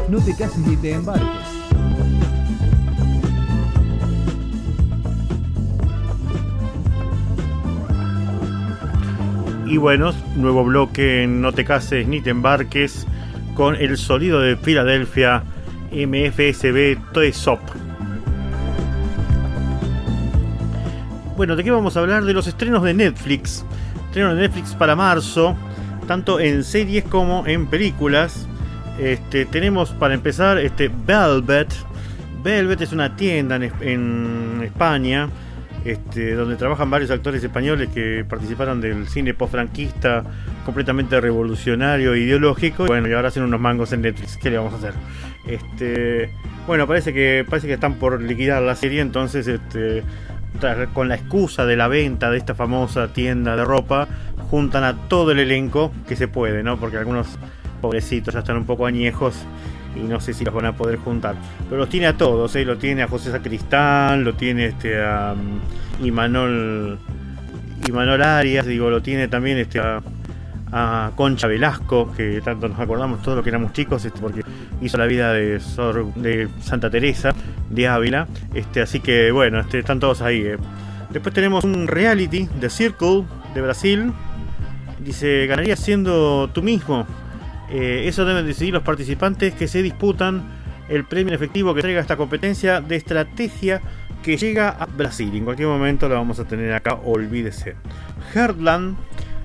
No te cases ni te embarques. Y bueno, nuevo bloque en No te cases ni te embarques con el sonido de Filadelfia MFSB Toesop. Bueno, ¿de qué vamos a hablar? De los estrenos de Netflix. Estrenos de Netflix para marzo, tanto en series como en películas. Este, tenemos para empezar este Velvet. Velvet es una tienda en, Es- en España este, donde trabajan varios actores españoles que participaron del cine post-franquista completamente revolucionario e ideológico. Bueno, y ahora hacen unos mangos en Netflix. ¿Qué le vamos a hacer? Este, bueno, parece que parece que están por liquidar la serie, entonces este, con la excusa de la venta de esta famosa tienda de ropa, juntan a todo el elenco que se puede, ¿no? Porque algunos pobrecitos ya están un poco añejos y no sé si los van a poder juntar. Pero los tiene a todos, ¿eh? Lo tiene a José Sacristán, lo tiene este a um, Imanol, Imanol Arias, digo, lo tiene también este a, a Concha Velasco, que tanto nos acordamos todos los que éramos chicos, este, porque hizo la vida de, Santa Teresa de Ávila. Este, así que bueno, este, están todos ahí. eh. Después tenemos un reality de Circle de Brasil. Dice, ganarías siendo tú mismo. Eh, eso deben decidir los participantes que se disputan el premio efectivo que traiga esta competencia de estrategia que llega a Brasil. En cualquier momento lo vamos a tener acá, olvídese. Heartland,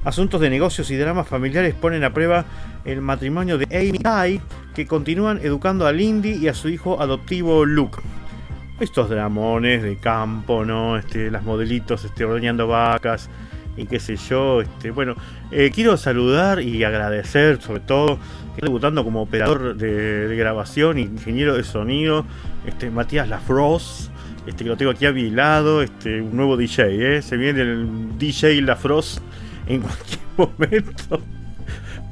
asuntos de negocios y dramas familiares ponen a prueba el matrimonio de Amy y Guy, que continúan educando a Lindy y a su hijo adoptivo Luke. Estos dramones de campo, ¿no? Este, las modelitos este, ordeñando vacas y qué sé yo. Este, bueno, eh, quiero saludar y agradecer sobre todo que está debutando como operador de, de grabación, ingeniero de sonido, este, Matías Lafros, este, que lo tengo aquí a mi lado, este, un nuevo DJ, ¿eh? se viene el DJ Lafros en cualquier momento.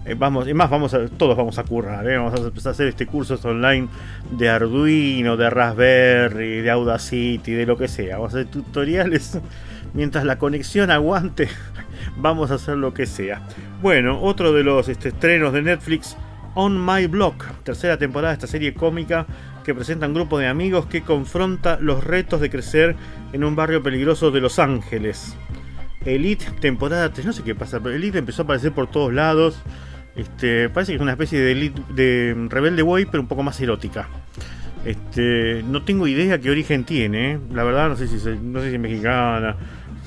Eh, vamos, es más, vamos a, todos vamos a currar, ¿eh? vamos a empezar a hacer este cursos online de Arduino, de Raspberry, de Audacity, de lo que sea. Vamos a hacer tutoriales mientras la conexión aguante. Vamos a hacer lo que sea. Bueno, otro de los este, estrenos de Netflix, On My Block, tercera temporada de esta serie cómica que presenta un grupo de amigos que confronta los retos de crecer en un barrio peligroso de Los Ángeles. Elite temporada 3, no sé qué pasa, pero Elite empezó a aparecer por todos lados. Este, parece que es una especie de, Elite, de Rebelde Way, pero un poco más erótica. Este, no tengo idea qué origen tiene, ¿eh? la verdad no sé si es, no sé si mexicana,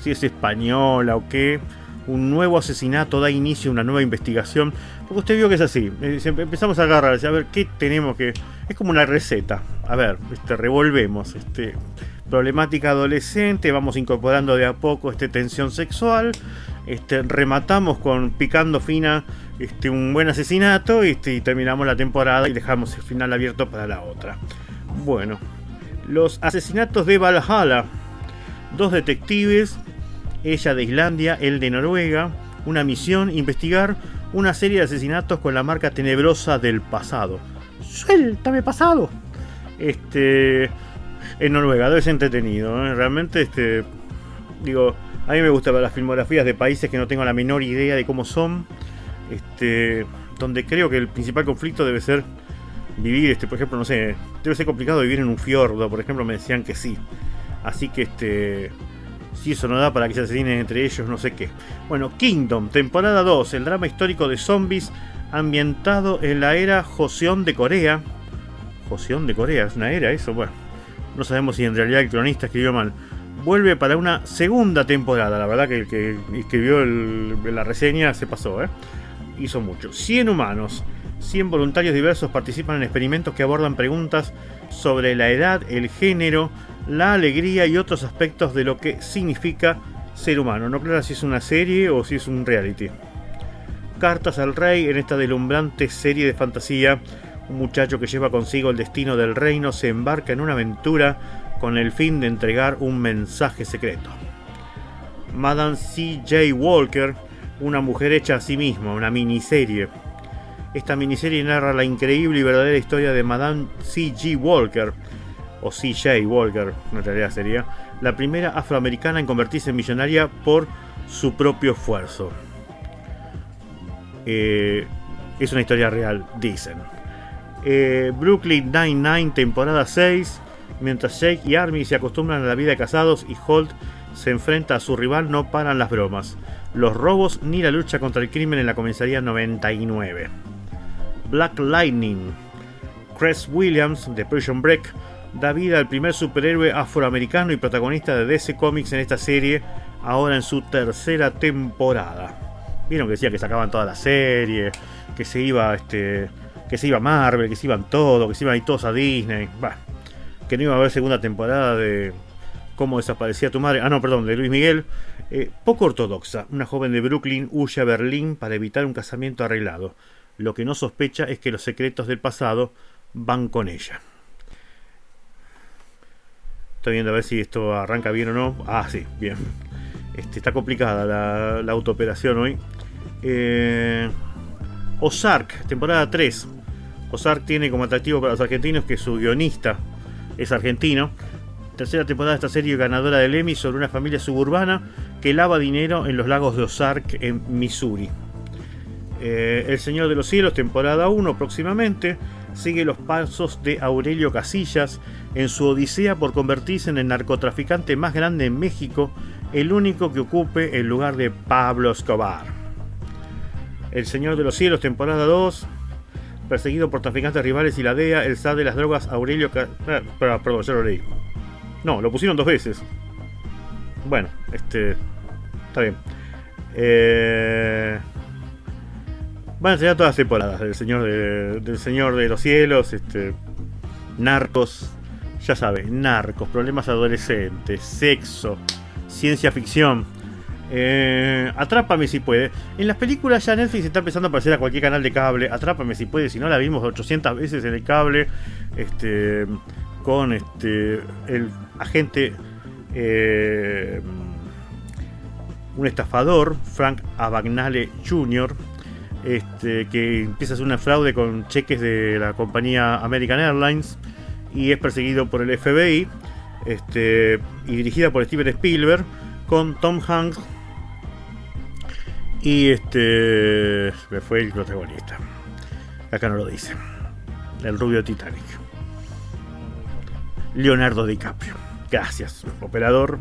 si es española o qué. Un nuevo asesinato da inicio a una nueva investigación. Porque usted vio que es así. eh, Empezamos a agarrar, a ver qué tenemos que. Es como una receta. A ver, este, revolvemos. Este, problemática adolescente, vamos incorporando de a poco este tensión sexual. Este, rematamos con picando fina este, un buen asesinato este, y terminamos la temporada y dejamos el final abierto para la otra. Bueno, los asesinatos de Valhalla. Dos detectives, ella de Islandia, él de Noruega. Una misión, investigar una serie de asesinatos con la marca tenebrosa del pasado. ¡Suéltame pasado! Este. En Noruega, ser entretenido. ¿eh? Realmente, este. Digo, a mí me gustan las filmografías de países que no tengo la menor idea de cómo son. Este. Donde creo que el principal conflicto debe ser vivir, este, por ejemplo, no sé, debe ser complicado vivir en un fiordo, por ejemplo, me decían que sí. Así que este. Si eso no da para que se asesinen entre ellos, no sé qué. Bueno, Kingdom, temporada 2, el drama histórico de zombies ambientado en la era Joseon de Corea. Joseon de Corea, es una era eso, bueno. No sabemos si en realidad el cronista escribió mal. Vuelve para una segunda temporada. La verdad que el que escribió la reseña se pasó, ¿eh? Hizo mucho. 100 humanos. 100 voluntarios diversos participan en experimentos que abordan preguntas sobre la edad, el género, la alegría y otros aspectos de lo que significa ser humano. No claro si es una serie o si es un reality. Cartas al Rey en esta deslumbrante serie de fantasía. Un muchacho que lleva consigo el destino del reino se embarca en una aventura con el fin de entregar un mensaje secreto. Madame C.J. Walker, una mujer hecha a sí misma, una miniserie. Esta miniserie narra la increíble y verdadera historia de Madame C.G. Walker, o C.J. Walker, en realidad sería, la primera afroamericana en convertirse en millonaria por su propio esfuerzo. Eh, es una historia real, dicen. Eh, Brooklyn Nine-Nine, temporada 6. Mientras Jake y Army se acostumbran a la vida de casados y Holt se enfrenta a su rival, no paran las bromas, los robos ni la lucha contra el crimen en la comisaría 99. Black Lightning. Chris Williams, de Prison Break, da vida al primer superhéroe afroamericano y protagonista de DC Comics en esta serie, ahora en su tercera temporada. Vieron que decía que sacaban toda la serie, que se iba este que se iba Marvel, que se iban todo, que se iban ahí todos a Disney, bah, que no iba a haber segunda temporada de cómo desaparecía tu madre, ah no, perdón, de Luis Miguel, Eh, poco ortodoxa, una joven de Brooklyn huye a Berlín para evitar un casamiento arreglado. Lo que no sospecha es que los secretos del pasado van con ella. Estoy viendo a ver si esto arranca bien o no. Ah, sí, bien. Este, está complicada la, la autooperación hoy. Eh, Ozark, temporada 3. Ozark tiene como atractivo para los argentinos que su guionista es argentino. Tercera temporada de esta serie ganadora del Emmy sobre una familia suburbana que lava dinero en los lagos de Ozark en Missouri. Eh, El Señor de los Cielos, temporada 1 próximamente, sigue los pasos de Aurelio Casillas en su odisea por convertirse en el narcotraficante más grande en México, el único que ocupe el lugar de Pablo Escobar. El Señor de los Cielos, temporada 2, perseguido por traficantes rivales y la DEA, el zar de las drogas Aurelio Ca- ah, perdón, ya lo leí. No, lo pusieron dos veces. Bueno, este. Está bien. Eh, van a ser todas las temporadas del Señor de, del Señor de los Cielos, este. Narcos. Ya sabes, narcos, problemas adolescentes, sexo, ciencia ficción. Eh, Atrápame si puede. En las películas ya Netflix está empezando a aparecer a cualquier canal de cable. Atrápame si puede. Si no la vimos 800 veces en el cable. Este. Con este. El agente. eh, un estafador, Frank Abagnale Jr., este, que empieza a hacer una fraude con cheques de la compañía American Airlines y es perseguido por el FBI este, y dirigida por Steven Spielberg con Tom Hanks y este me fue el protagonista. Acá no lo dice. El rubio Titanic. Leonardo DiCaprio. Gracias operador.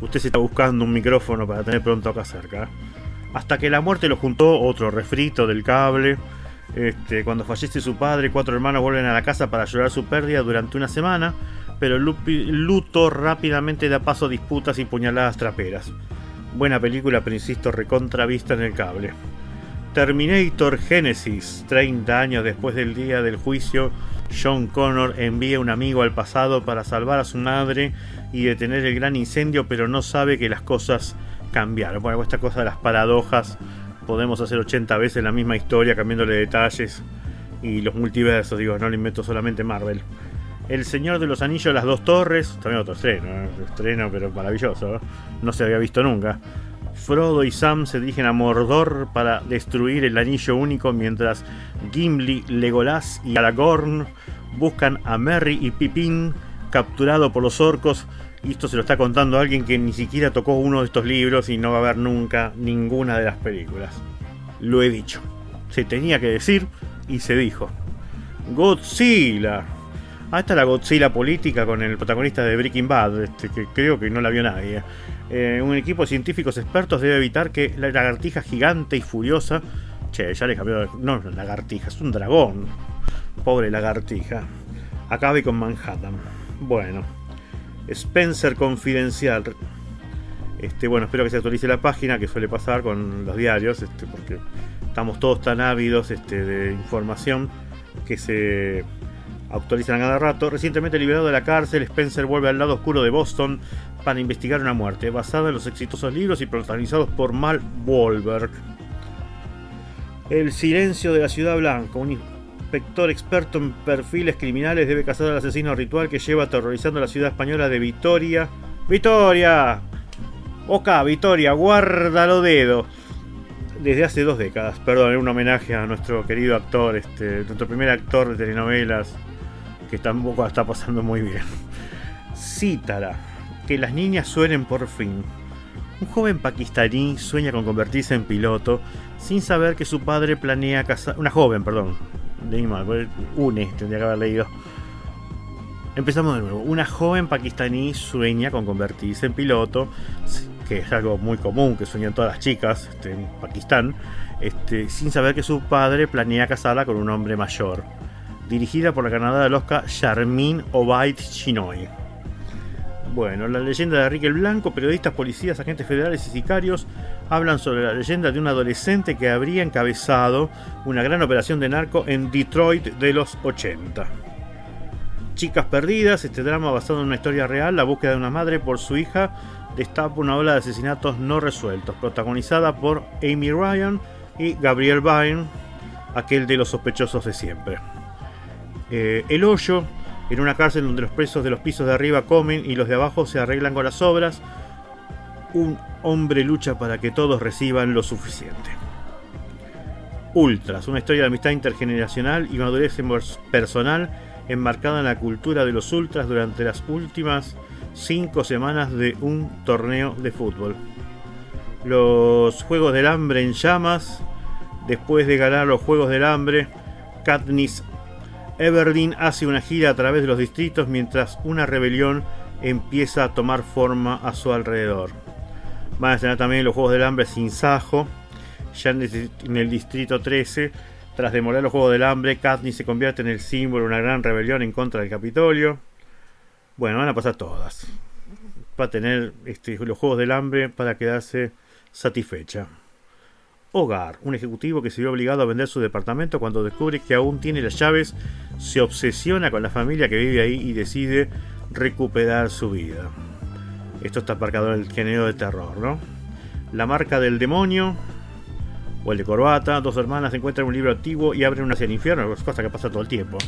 Usted se está buscando un micrófono para tener pronto acá cerca. Hasta que la muerte lo juntó otro refrito del cable. Este, cuando fallece su padre, cuatro hermanos vuelven a la casa para llorar su pérdida durante una semana, pero el luto rápidamente da paso a disputas y puñaladas traperas. Buena película, pero insisto, recontra vista en el cable. Terminator Genesis, 30 años después del día del juicio, John Connor envía un amigo al pasado para salvar a su madre y detener el gran incendio, pero no sabe que las cosas cambiaron. Bueno, esta cosa de las paradojas, podemos hacer 80 veces la misma historia cambiándole detalles y los multiversos, digo, no lo invento solamente Marvel. El Señor de los Anillos, las dos torres, también otro estreno, ¿eh? estreno pero maravilloso, ¿eh? no se había visto nunca. Frodo y Sam se dirigen a Mordor para destruir el anillo único mientras Gimli, Legolas y Aragorn buscan a Merry y Pippin capturado por los orcos. Y esto se lo está contando alguien que ni siquiera tocó uno de estos libros y no va a ver nunca ninguna de las películas. Lo he dicho. Se tenía que decir y se dijo. Godzilla. Ah, esta es la Godzilla política con el protagonista de Breaking Bad, este, que creo que no la vio nadie. Eh, un equipo de científicos expertos debe evitar que la lagartija gigante y furiosa. Che, ya le cambió. No, lagartija, es un dragón. Pobre lagartija. Acabe con Manhattan. Bueno. Spencer Confidencial. Este, bueno, espero que se actualice la página, que suele pasar con los diarios, este, porque estamos todos tan ávidos este, de información que se actualizan a cada rato. Recientemente liberado de la cárcel, Spencer vuelve al lado oscuro de Boston para investigar una muerte, basada en los exitosos libros y protagonizados por Mal Wahlberg. El silencio de la ciudad blanca, un inspector experto en perfiles criminales debe cazar al asesino ritual que lleva aterrorizando la ciudad española de Vitoria. ¡Vitoria! Oca, Vitoria, guárdalo dedo. Desde hace dos décadas, perdón, un homenaje a nuestro querido actor, este, nuestro primer actor de telenovelas, que tampoco está pasando muy bien. Cítara, que las niñas suenen por fin. Un joven pakistaní sueña con convertirse en piloto sin saber que su padre planea casar. Una joven, perdón. Pues, une, tendría que haber leído. Empezamos de nuevo. Una joven pakistaní sueña con convertirse en piloto, que es algo muy común que sueñan todas las chicas este, en Pakistán, este, sin saber que su padre planea casarla con un hombre mayor. Dirigida por la ganadora del Oscar Charmin Obaid Chinoy. Bueno, la leyenda de Enrique el Blanco, periodistas, policías, agentes federales y sicarios hablan sobre la leyenda de un adolescente que habría encabezado una gran operación de narco en Detroit de los 80. Chicas Perdidas, este drama basado en una historia real, la búsqueda de una madre por su hija, destapa una ola de asesinatos no resueltos, protagonizada por Amy Ryan y Gabriel Byrne, aquel de los sospechosos de siempre. Eh, el hoyo, en una cárcel donde los presos de los pisos de arriba comen y los de abajo se arreglan con las obras, un hombre lucha para que todos reciban lo suficiente. Ultras, una historia de amistad intergeneracional y madurez personal enmarcada en la cultura de los ultras durante las últimas cinco semanas de un torneo de fútbol. Los Juegos del Hambre en llamas. Después de ganar los Juegos del Hambre, Katniss Everdeen hace una gira a través de los distritos mientras una rebelión empieza a tomar forma a su alrededor. Van a tener también los Juegos del Hambre sin Sajo. Ya en el distrito 13, tras demoler los Juegos del Hambre, Katniss se convierte en el símbolo de una gran rebelión en contra del Capitolio. Bueno, van a pasar todas. Va a tener este, los Juegos del Hambre para quedarse satisfecha. Hogar, un ejecutivo que se vio obligado a vender su departamento cuando descubre que aún tiene las llaves, se obsesiona con la familia que vive ahí y decide recuperar su vida. Esto está aparcado en el género de terror, ¿no? La marca del demonio, o el de corbata, dos hermanas encuentran un libro antiguo y abren una hacia el infierno, cosa que pasa todo el tiempo.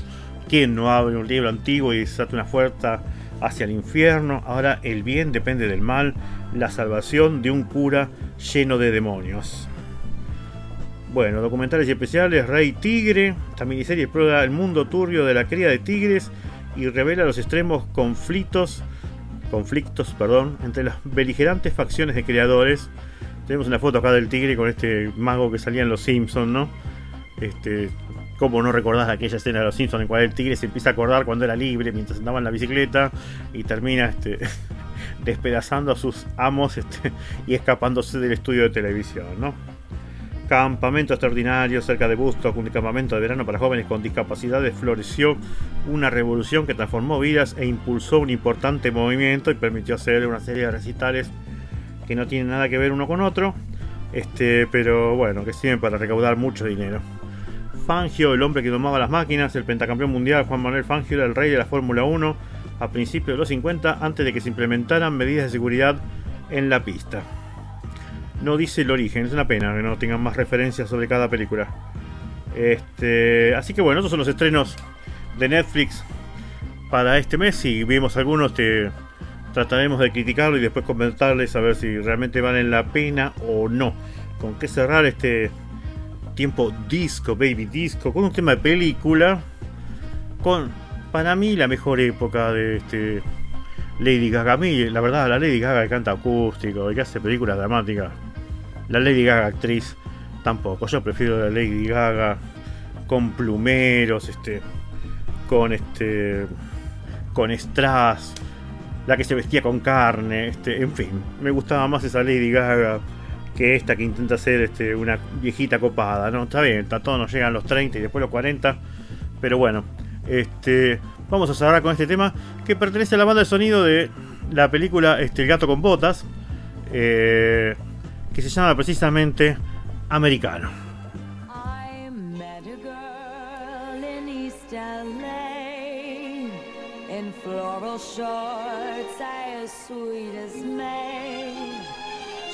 ¿Quién no abre un libro antiguo y desata una puerta hacia el infierno? Ahora el bien depende del mal, la salvación de un cura lleno de demonios. Bueno, documentales y especiales, Rey Tigre, esta miniserie explora el mundo turbio de la cría de tigres y revela los extremos conflictos, conflictos, perdón, entre las beligerantes facciones de creadores. Tenemos una foto acá del tigre con este mago que salía en Los Simpsons, ¿no? Este, ¿Cómo no recordás aquella escena de Los Simpsons en cual el tigre se empieza a acordar cuando era libre mientras andaba en la bicicleta y termina este, despedazando a sus amos este, y escapándose del estudio de televisión, ¿no? Campamento extraordinario cerca de Bustock, un campamento de verano para jóvenes con discapacidades, floreció una revolución que transformó vidas e impulsó un importante movimiento y permitió hacer una serie de recitales que no tienen nada que ver uno con otro, este, pero bueno, que sirven para recaudar mucho dinero. Fangio, el hombre que domaba las máquinas, el pentacampeón mundial Juan Manuel Fangio era el rey de la Fórmula 1 a principios de los 50 antes de que se implementaran medidas de seguridad en la pista no dice el origen. Es una pena que no tengan más referencias sobre cada película. Este, así que bueno, estos son los estrenos de Netflix para este mes. Si vimos algunos, te trataremos de criticarlo y después comentarles a ver si realmente valen la pena o no. Con qué cerrar este tiempo disco, baby disco, con un tema de película, con para mí la mejor época de este Lady Gaga. A mí, la verdad, la Lady Gaga que canta acústico, y que hace películas dramáticas. La Lady Gaga actriz tampoco. Yo prefiero la Lady Gaga con plumeros, este, con este, con strass, la que se vestía con carne, este, en fin, me gustaba más esa Lady Gaga que esta que intenta ser este, una viejita copada, ¿no? Está bien, está todo nos llegan los 30 y después los 40, pero bueno, este, vamos a cerrar con este tema que pertenece a la banda de sonido de la película este, El gato con botas, eh, que se llama precisamente Americano. I met a girl in East LA in floral shorts as sweet as May.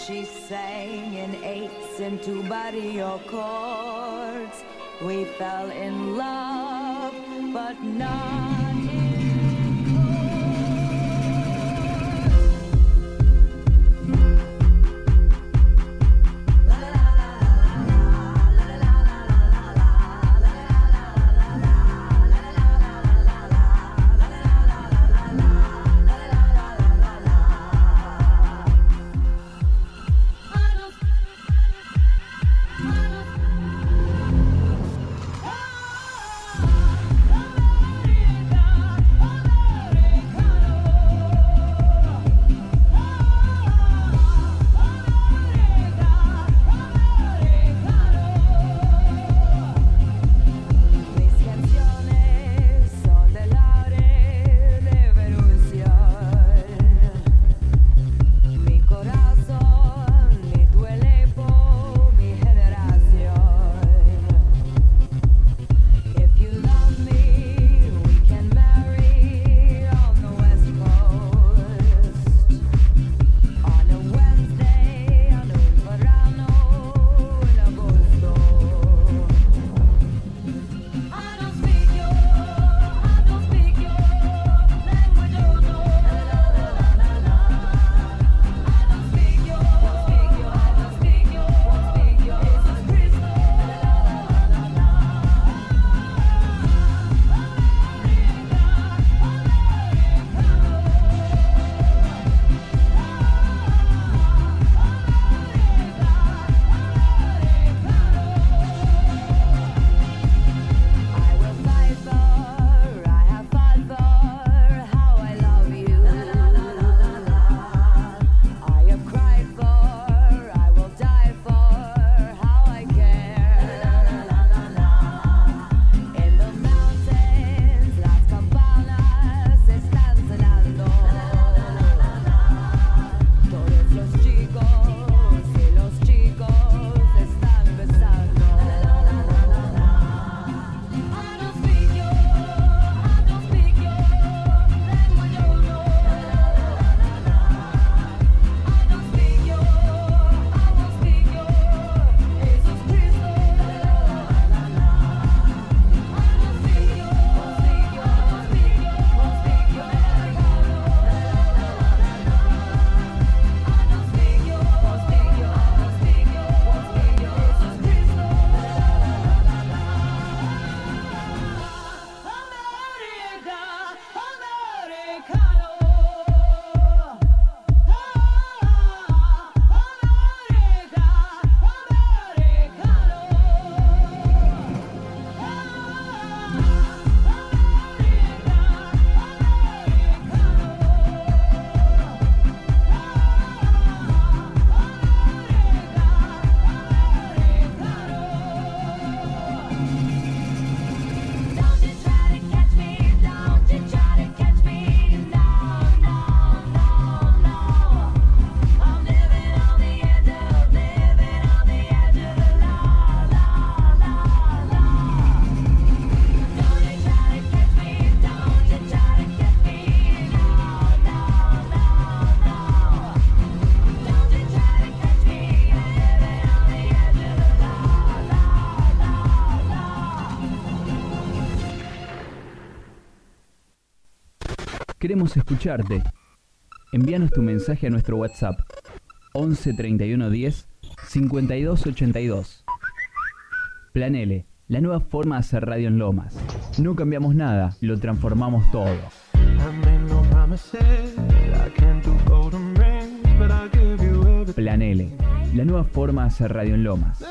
She sang in eighths and two barrio chords. We fell in love, but not Escucharte. Envíanos tu mensaje a nuestro WhatsApp 11 31 10 52 82. Plan L, la nueva forma de hacer radio en Lomas. No cambiamos nada, lo transformamos todo. Plan L, la nueva forma de hacer radio en Lomas.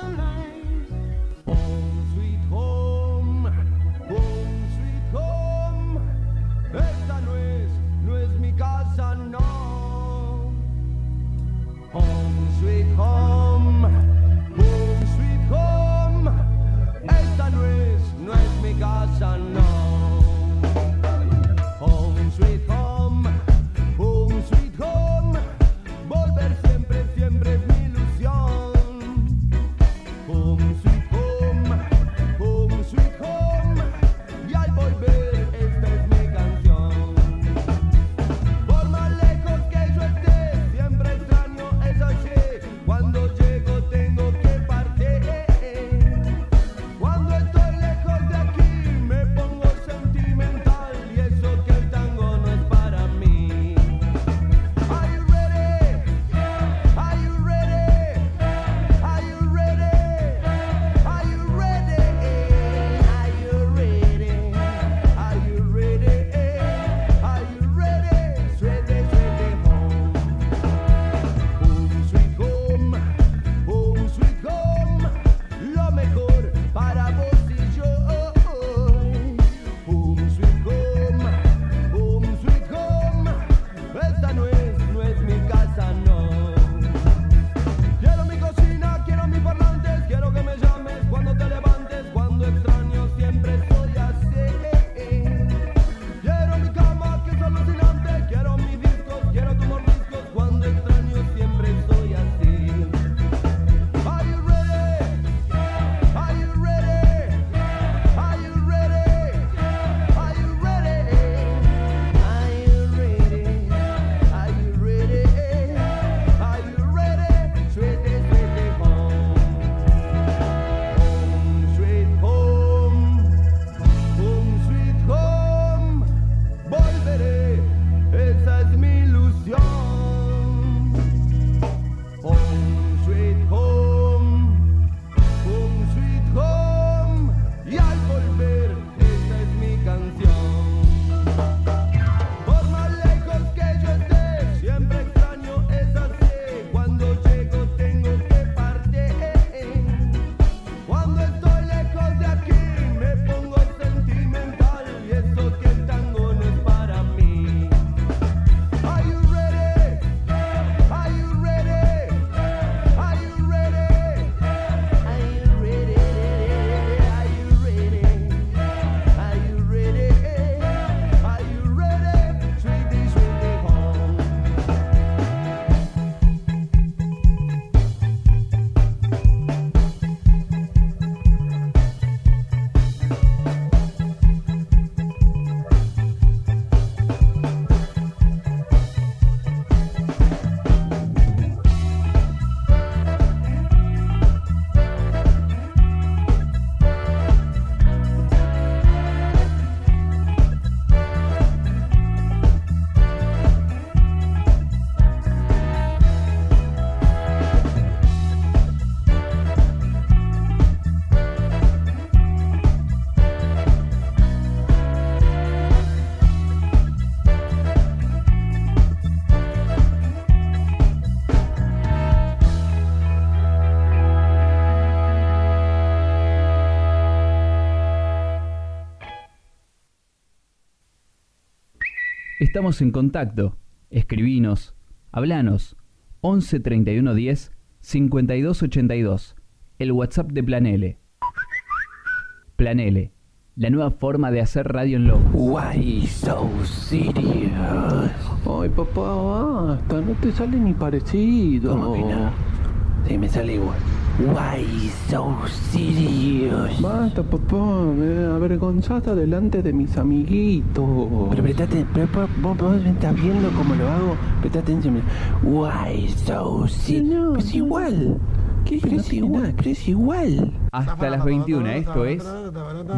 Estamos en contacto. Escribinos, hablanos. 11 31 10 52 82. El WhatsApp de Planele. Planele. La nueva forma de hacer radio en Lobos. Why so serious? Ay, papá, basta. No te sale ni parecido. ¿Cómo que no? Sí, me sale igual. Why so serious? Basta, papá, me avergonzaste delante de mis amiguitos. Pero prestate, pero vos, vos estás viendo cómo lo hago. Presta atención. Why so serious? Es igual. ¿Qué? Pero pero es igual. Hasta las 21, esto es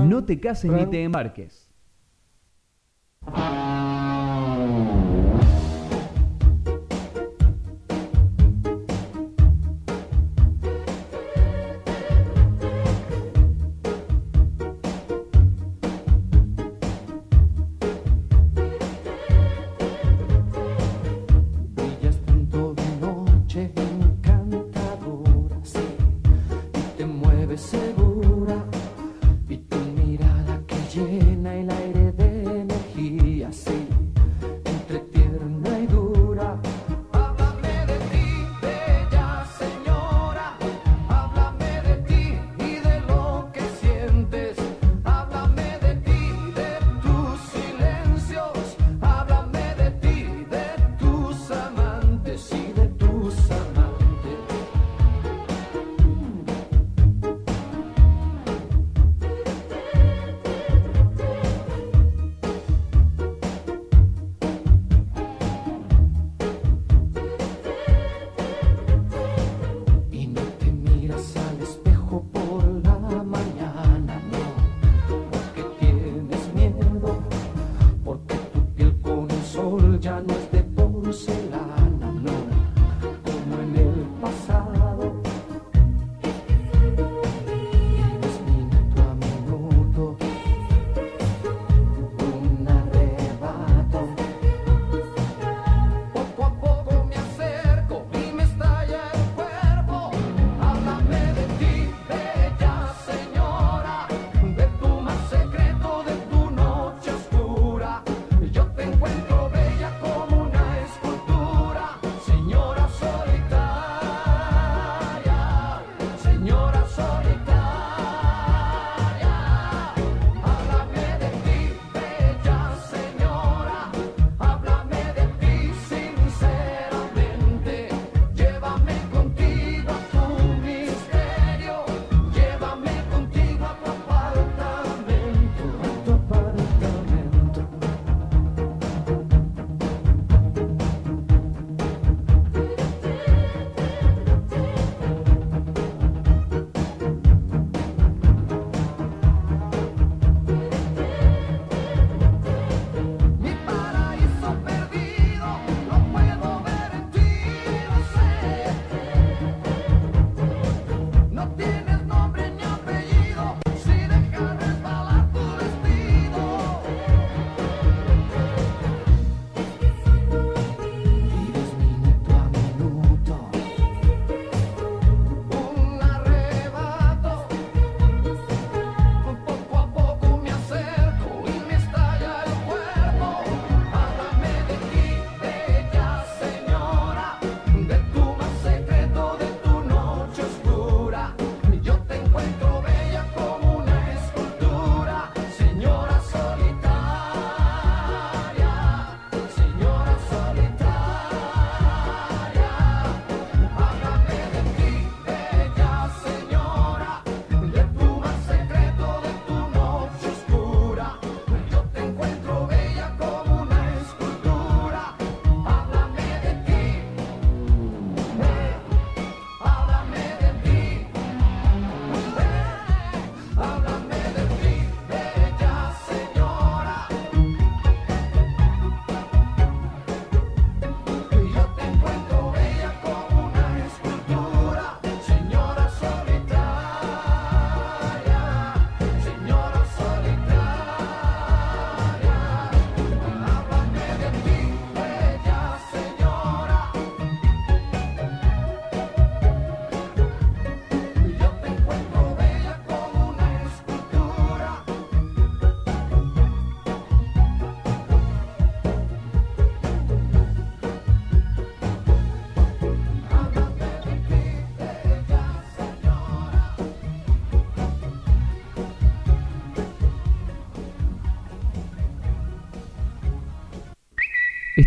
No te cases ni te embarques.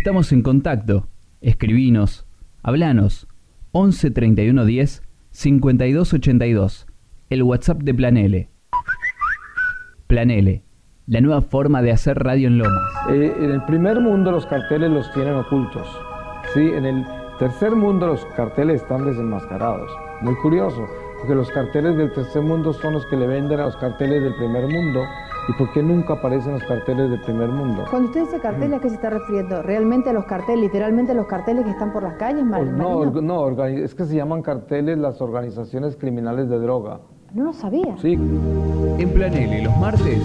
Estamos en contacto. Escribinos, hablanos. 11 31 10 52 82. El WhatsApp de Planele. Planele, la nueva forma de hacer radio en Lomas. Eh, en el primer mundo los carteles los tienen ocultos. Sí, en el tercer mundo los carteles están desenmascarados. Muy curioso, porque los carteles del tercer mundo son los que le venden a los carteles del primer mundo ¿Y por qué nunca aparecen los carteles de primer mundo? Cuando usted dice carteles, ¿a qué se está refiriendo? ¿Realmente a los carteles, literalmente a los carteles que están por las calles, oh, Mar No, no, es que se llaman carteles las organizaciones criminales de droga. No lo sabía. Sí. En Planele, los martes,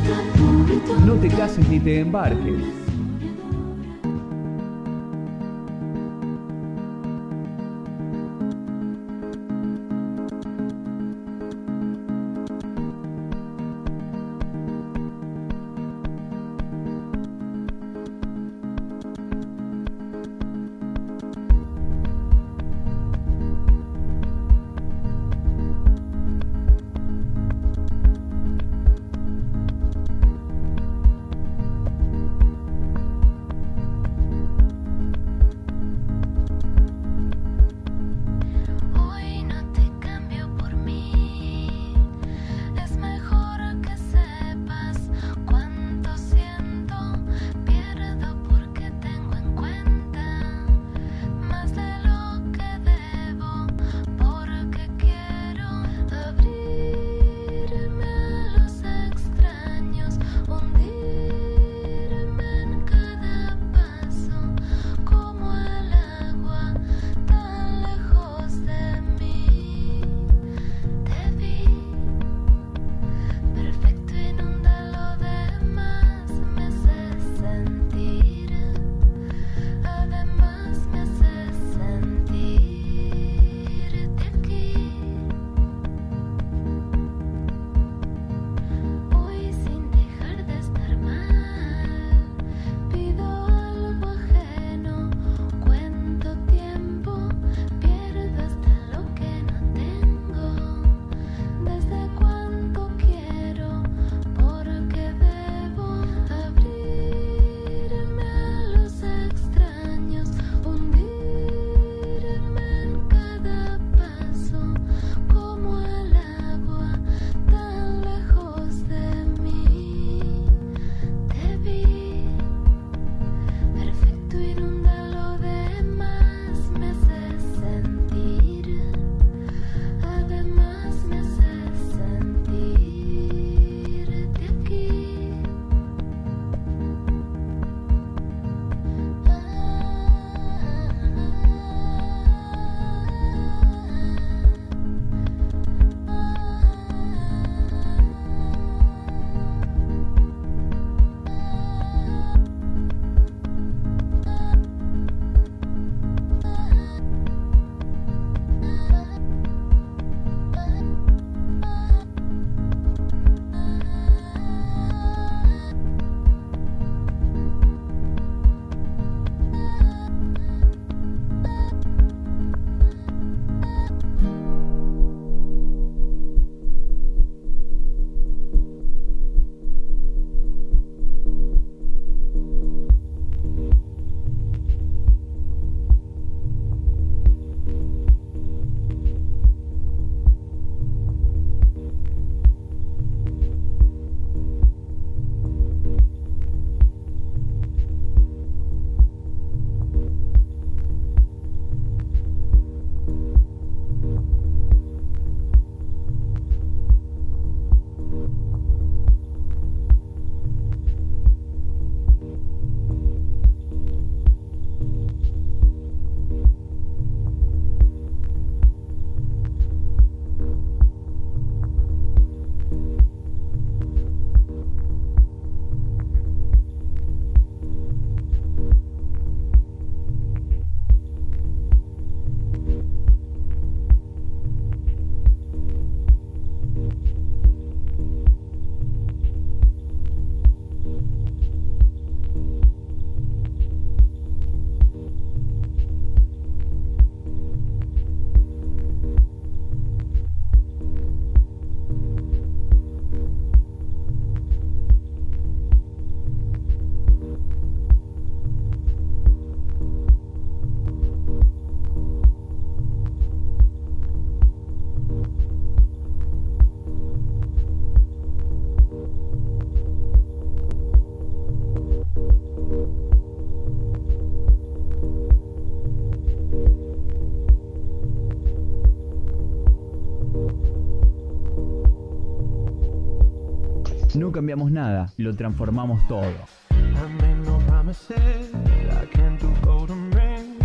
no te cases ni te embarques.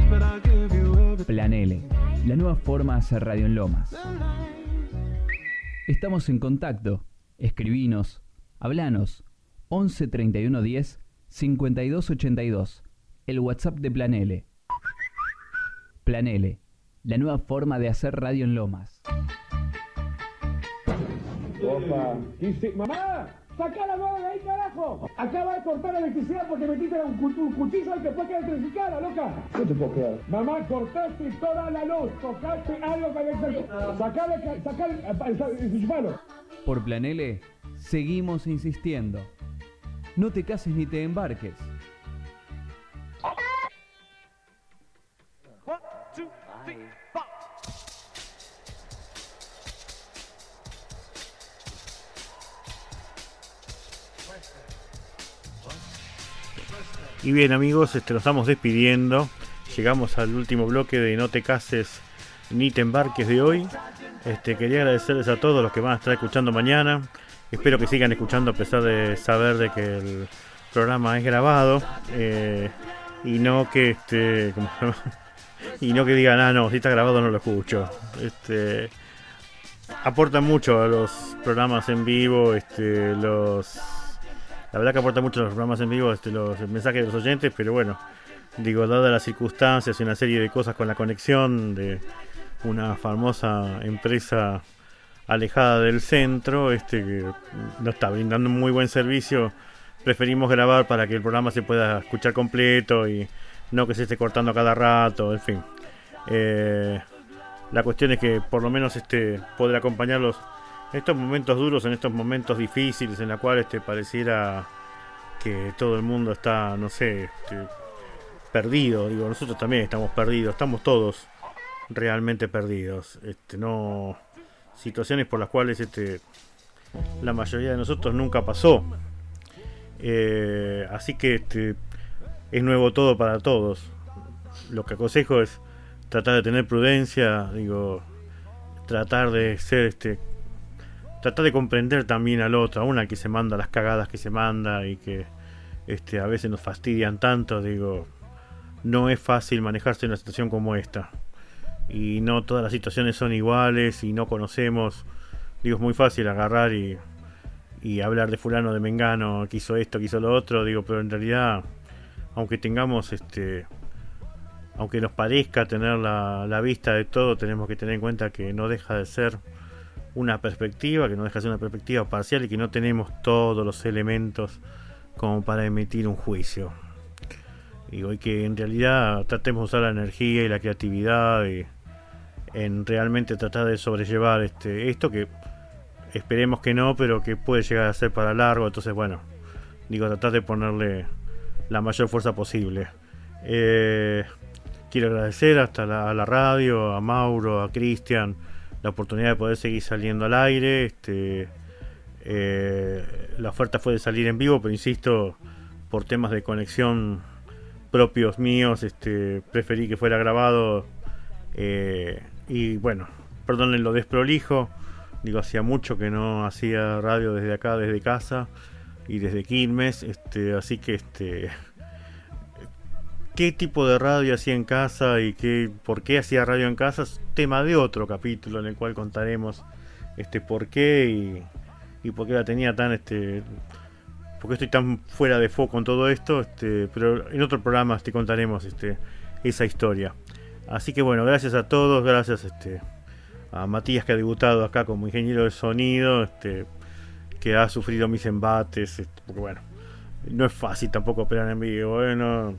But I'll give you everything. Plan L, la nueva forma de hacer radio en Lomas. Estamos en contacto. Escribinos, hablanos. 11 31 10 52 82. El WhatsApp de Plan L. Plan L, la nueva forma de hacer radio en Lomas. Opa. ¡Mamá! ¡Saca la mano de ahí, carajo! Acaba de cortar la electricidad porque metiste un, cu- un cuchillo al que fue que electrificara, loca. No te puedo creer. Mamá, cortaste toda la luz. Tocaste algo sacale, eh, el, el, el mano. Por Plan L, seguimos insistiendo. No te cases ni te embarques. Y bien amigos, este, nos estamos despidiendo. Llegamos al último bloque de No te cases ni te embarques de hoy. Este, quería agradecerles a todos los que van a estar escuchando mañana. Espero que sigan escuchando a pesar de saber de que el programa es grabado. eh, y no que este. y no que digan, ah no, si está grabado no lo escucho. Este aporta mucho a los programas en vivo, este, los la verdad que aporta mucho los programas en vivo, este, los mensajes de los oyentes, pero bueno, digo, dadas las circunstancias y una serie de cosas con la conexión de una famosa empresa alejada del centro, este que no está brindando muy buen servicio, preferimos grabar para que el programa se pueda escuchar completo y no que se esté cortando a cada rato, en fin. Eh, la cuestión es que por lo menos este poder acompañarlos en estos momentos duros, en estos momentos difíciles, en la cual este pareciera que todo el mundo está, no sé, este, perdido. Digo, nosotros también estamos perdidos, estamos todos realmente perdidos. Este, no situaciones por las cuales este la mayoría de nosotros nunca pasó. Eh, así que este es nuevo todo para todos. Lo que aconsejo es tratar de tener prudencia, digo, tratar de ser este tratar de comprender también al otro, aún al que se manda las cagadas que se manda y que este a veces nos fastidian tanto, digo, no es fácil manejarse en una situación como esta. Y no todas las situaciones son iguales y no conocemos, digo, es muy fácil agarrar y y hablar de fulano de mengano que hizo esto, que hizo lo otro, digo, pero en realidad aunque tengamos este aunque nos parezca tener la, la vista de todo, tenemos que tener en cuenta que no deja de ser una perspectiva, que no deja de ser una perspectiva parcial y que no tenemos todos los elementos como para emitir un juicio. Digo, y que en realidad tratemos de usar la energía y la creatividad y en realmente tratar de sobrellevar este esto que esperemos que no, pero que puede llegar a ser para largo, entonces bueno, digo, tratar de ponerle la mayor fuerza posible. Eh, quiero agradecer hasta la, a la radio, a Mauro, a Cristian, la oportunidad de poder seguir saliendo al aire. Este, eh, la oferta fue de salir en vivo, pero insisto, por temas de conexión propios míos, este, preferí que fuera grabado. eh, y bueno, perdonen lo desprolijo. Digo, hacía mucho que no hacía radio desde acá, desde casa y desde Quilmes. Este, así que este qué tipo de radio hacía en casa y qué, por qué hacía radio en casa es tema de otro capítulo en el cual contaremos este por qué y, y por qué la tenía tan este por qué estoy tan fuera de foco con todo esto este pero en otro programa te contaremos este esa historia. Así que bueno gracias a todos gracias este a Matías que ha debutado acá como ingeniero de sonido este que ha sufrido mis embates este, porque bueno no es fácil tampoco operar en vivo bueno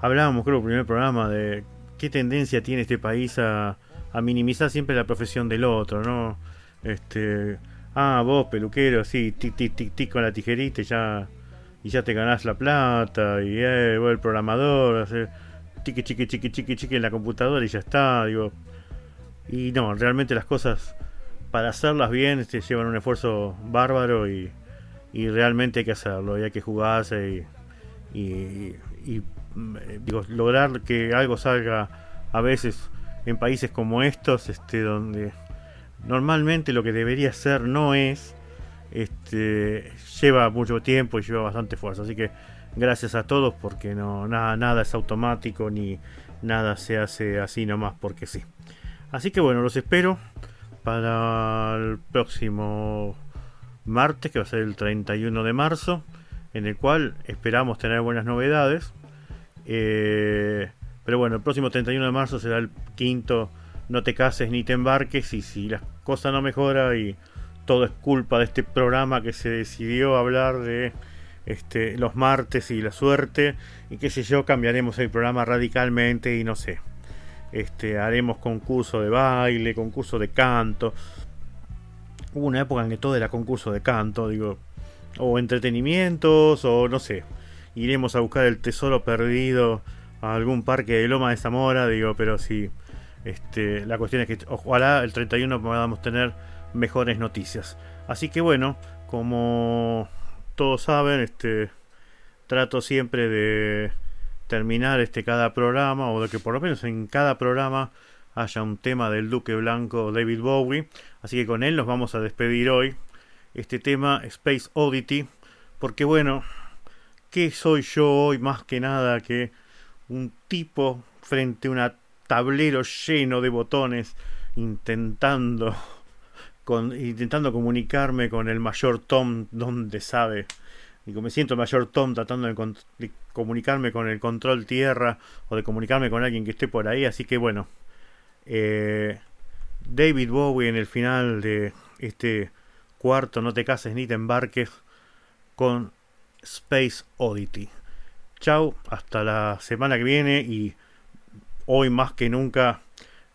hablábamos creo el primer programa de qué tendencia tiene este país a, minimizar siempre la profesión del otro, ¿no? Este, ah, vos peluquero, sí, tic tic tic con la tijerita y ya y ya te ganás la plata y eh, vos el programador, hacer chiqui chiqui chiqui chiqui chiqui en la computadora y ya está, digo. Y no, realmente las cosas para hacerlas bien llevan un esfuerzo bárbaro y, y realmente hay que hacerlo y hay que jugarse y, digo, lograr que algo salga a veces en países como estos, este, donde normalmente lo que debería ser no es, este, lleva mucho tiempo y lleva bastante fuerza. Así que gracias a todos porque no nada es automático ni nada se hace así nomás porque sí. Así que bueno, los espero para el próximo martes, que va a ser el 31 de marzo, en el cual esperamos tener buenas novedades. Eh, pero bueno, el próximo 31 de marzo será el quinto No te cases ni te embarques y si la cosa no mejora y todo es culpa de este programa que se decidió hablar de este, los martes y la suerte y qué sé yo, cambiaremos el programa radicalmente y no sé. Este, haremos concurso de baile, concurso de canto. Hubo una época en que todo era concurso de canto, digo, o entretenimientos, o no sé. Iremos a buscar el tesoro perdido a algún parque de Loma de Zamora, digo, pero sí. Este, la cuestión es que ojalá el 31 podamos tener mejores noticias. Así que bueno, como todos saben, este trato siempre de terminar este cada programa o de que por lo menos en cada programa haya un tema del Duque Blanco David Bowie. Así que con él nos vamos a despedir hoy. Este tema Space Oddity, porque bueno, ¿qué soy yo hoy más que nada que un tipo frente a un tablero lleno de botones intentando intentando comunicarme con el mayor Tom donde sabe Digo, me siento el mayor Tom tratando de comunicarme con el control tierra o de comunicarme con alguien que esté por ahí. Así que bueno, eh, David Bowie en el final de este cuarto, no te cases ni te embarques con Space Oddity. Chau, hasta la semana que viene y hoy más que nunca,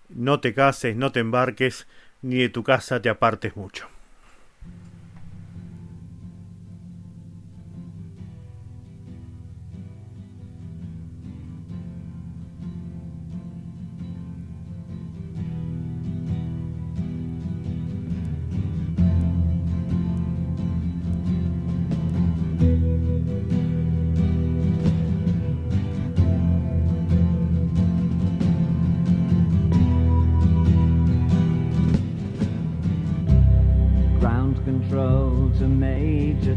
no te cases, no te embarques, ni de tu casa te apartes mucho.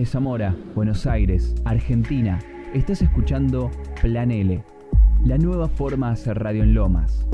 de Zamora, Buenos Aires, Argentina, estás escuchando Plan L, la nueva forma de hacer radio en Lomas.